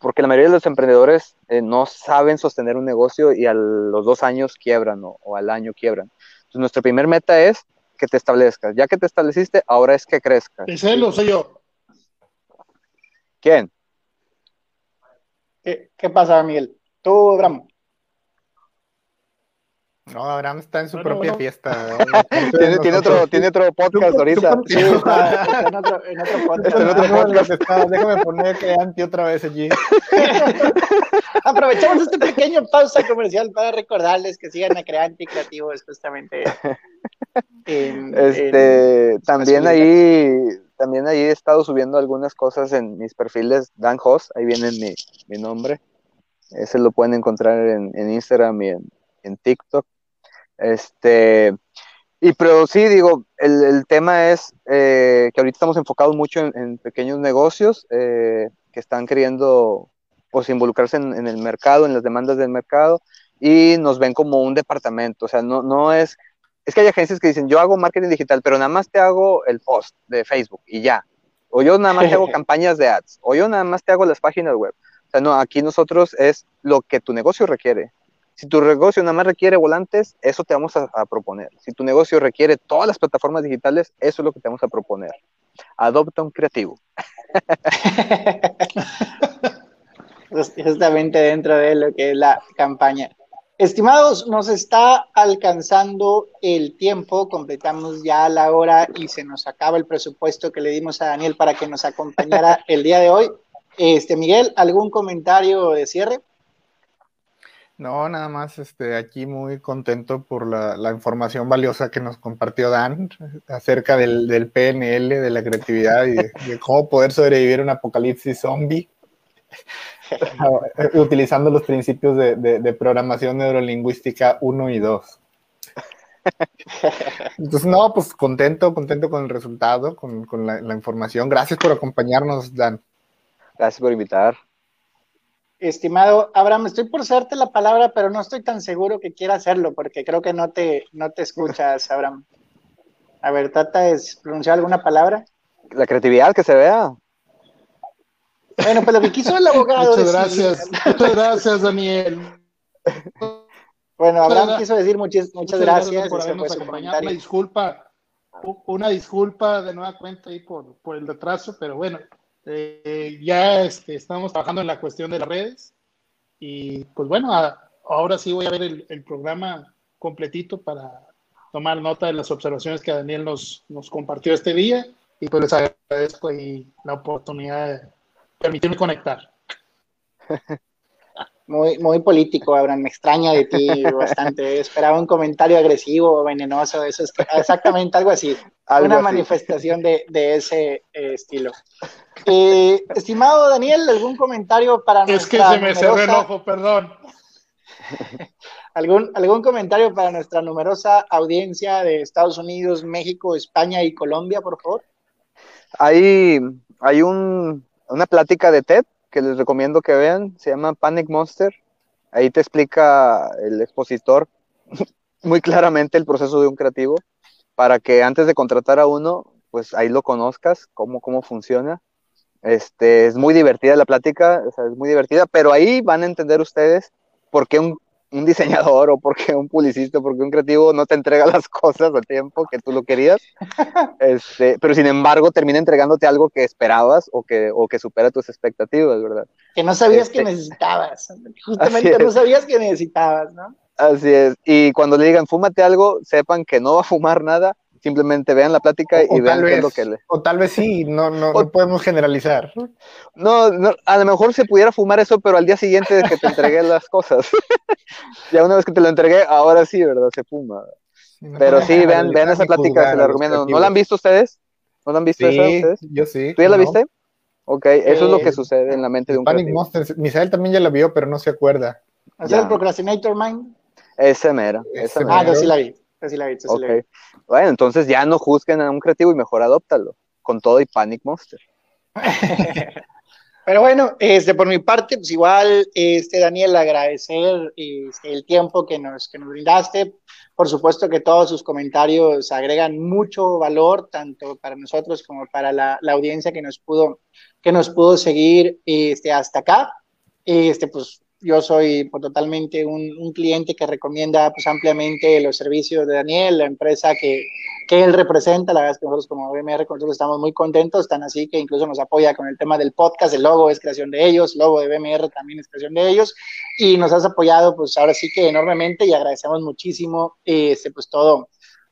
Speaker 2: Porque la mayoría de los emprendedores eh, no saben sostener un negocio y a los dos años quiebran o, al año quiebran. Entonces, nuestra primer meta es que te establezcas. Ya que te estableciste, ahora es que crezcas.
Speaker 4: Ese lo soy yo.
Speaker 2: ¿Quién?
Speaker 1: ¿Qué, pasa, Miguel? ¿Tú, Abraham?
Speaker 3: No, Abraham está en su propia fiesta.
Speaker 2: ¿Tiene, otro, tiene otro podcast ahorita.
Speaker 1: sí, está, en, otro, en otro podcast.
Speaker 3: déjame poner que anti otra vez allí.
Speaker 1: Aprovechamos este pequeño pausa comercial para recordarles que sigan a Creante y Creativo, es justamente.
Speaker 2: este, también ahí también ahí he estado subiendo algunas cosas en mis perfiles Dan Hoss, ahí viene mi, mi nombre. Ese lo pueden encontrar en, Instagram y en, TikTok. Este, y pero sí, digo, el, tema es eh, que ahorita estamos enfocados mucho en, pequeños negocios eh, que están queriendo pues, involucrarse en, el mercado, en las demandas del mercado, y nos ven como un departamento. O sea, no, no es es que hay agencias que dicen, yo hago marketing digital, pero nada más te hago el post de Facebook y ya. O yo nada más te hago campañas de ads. O yo nada más te hago las páginas web. O sea, no, aquí nosotros es lo que tu negocio requiere. Si tu negocio nada más requiere volantes, eso te vamos a, proponer. Si tu negocio requiere todas las plataformas digitales, eso es lo que te vamos a proponer. Adopta un creativo.
Speaker 1: Justamente dentro de lo que es la campaña. Estimados, nos está alcanzando el tiempo, completamos ya la hora y se nos acaba el presupuesto que le dimos a Daniel para que nos acompañara el día de hoy. Este, Miguel, ¿algún comentario de cierre?
Speaker 3: No, nada más, este, aquí muy contento por la, información valiosa que nos compartió Dan acerca del, PNL, de la creatividad y de, de cómo poder sobrevivir un apocalipsis zombie. utilizando los principios de, programación neurolingüística 1 y 2. Entonces, no, pues contento, contento con el resultado, con, la, información. Gracias por acompañarnos, Dan.
Speaker 2: Gracias por invitar.
Speaker 1: Estimado Abraham, estoy por hacerte la palabra, pero no estoy tan seguro que quiera hacerlo, porque creo que no te, no te escuchas, Abraham. A ver, trata de pronunciar alguna palabra.
Speaker 2: La creatividad que se vea.
Speaker 1: Bueno, pues lo que quiso el abogado.
Speaker 4: Muchas gracias, muchas gracias, Daniel.
Speaker 1: Bueno, Abraham quiso decir muchas, muchas, gracias, por habernos
Speaker 4: acompañado. Una disculpa, una disculpa de nueva cuenta ahí por, por el retraso, pero bueno, eh, ya este, estamos trabajando en la cuestión de las redes y pues bueno, ahora sí voy a ver el, el, programa completito para tomar nota de las observaciones que Daniel nos, nos compartió este día y pues les agradezco ahí la oportunidad de permitirme conectar.
Speaker 1: Muy, muy político, Abraham, me extraña de ti bastante. Esperaba un comentario agresivo, venenoso, eso es exactamente algo así. una manifestación de, ese eh, estilo. Eh, estimado Daniel, ¿algún comentario para
Speaker 4: Es que se me cerró el ojo, perdón.
Speaker 1: ¿Algún, ¿Algún comentario para nuestra numerosa audiencia de Estados Unidos, México, España y Colombia, por favor?
Speaker 2: Hay, hay un, una plática de TED que les recomiendo que vean, se llama Panic Monster. Ahí te explica el expositor muy claramente el proceso de un creativo para que antes de contratar a uno, pues ahí lo conozcas, cómo, cómo funciona. Este, es muy divertida la plática, o sea, es muy divertida, pero ahí van a entender ustedes por qué un, un diseñador o por qué un publicista, por qué un creativo no te entrega las cosas a tiempo que tú lo querías, este, pero sin embargo termina entregándote algo que esperabas o que, o que supera tus expectativas, ¿verdad?
Speaker 1: Que no sabías que este, necesitabas, justamente no sabías que necesitabas, ¿no?
Speaker 2: Así es. Y cuando le digan, fúmate algo, sepan que no va a fumar nada. Simplemente vean la plática y vean qué es lo que le.
Speaker 3: O tal vez sí, no, no, no podemos generalizar.
Speaker 2: No, no, a lo mejor se pudiera fumar eso, pero al día siguiente de que te entregué las cosas. ya una vez que te lo entregué, ahora sí, ¿verdad? Se fuma. pero sí, vean, vean esa plática, se la recomiendo. ¿No la han visto ustedes? ¿No la han visto esa ustedes?
Speaker 3: Yo sí.
Speaker 2: ¿Tú ya la viste? Ok, eso es lo que sucede en la mente de un
Speaker 3: Panic Monster, Misael también ya la vio, pero no se acuerda.
Speaker 1: ¿Es el Procrastinator Mind?
Speaker 2: Ese mera. Ese
Speaker 1: ah, yo sí la vi. Sí la vi, sí la vi.
Speaker 2: Bueno, entonces ya no juzguen a un creativo y mejor adóptalo. Con todo y Panic Monster.
Speaker 1: Pero bueno, este, por mi parte, pues igual, este, Daniel, agradecer este, el tiempo que nos, que nos brindaste. Por supuesto que todos sus comentarios agregan mucho valor, tanto para nosotros como para la, la audiencia que nos pudo, que nos pudo seguir este, hasta acá. Este, pues yo soy pues, totalmente un, un, cliente que recomienda pues, ampliamente los servicios de Daniel, la empresa que, que él representa. La verdad es que nosotros como BMR nosotros estamos muy contentos, tan así que incluso nos apoya con el tema del podcast, el logo es creación de ellos, el logo de BMR también es creación de ellos, y nos has apoyado pues ahora sí que enormemente y agradecemos muchísimo este, pues todo,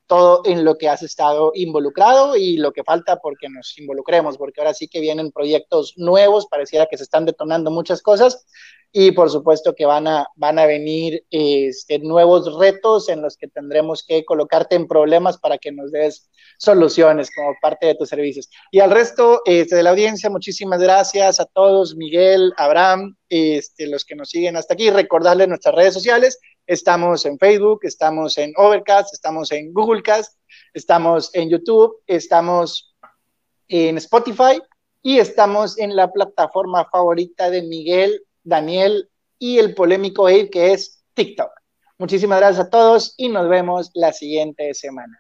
Speaker 1: todo en lo que has estado involucrado y lo que falta porque nos involucremos, porque ahora sí que vienen proyectos nuevos, pareciera que se están detonando muchas cosas y por supuesto que van a, van a venir este, nuevos retos en los que tendremos que colocarte en problemas para que nos des soluciones como parte de tus servicios. Y al resto este, de la audiencia, muchísimas gracias a todos, Miguel, Abraham, este, los que nos siguen hasta aquí, recordarles nuestras redes sociales, estamos en Facebook, estamos en Overcast, estamos en Googlecast, estamos en YouTube, estamos en Spotify y estamos en la plataforma favorita de Miguel Daniel y el polémico Abe que es TikTok. Muchísimas gracias a todos y nos vemos la siguiente semana.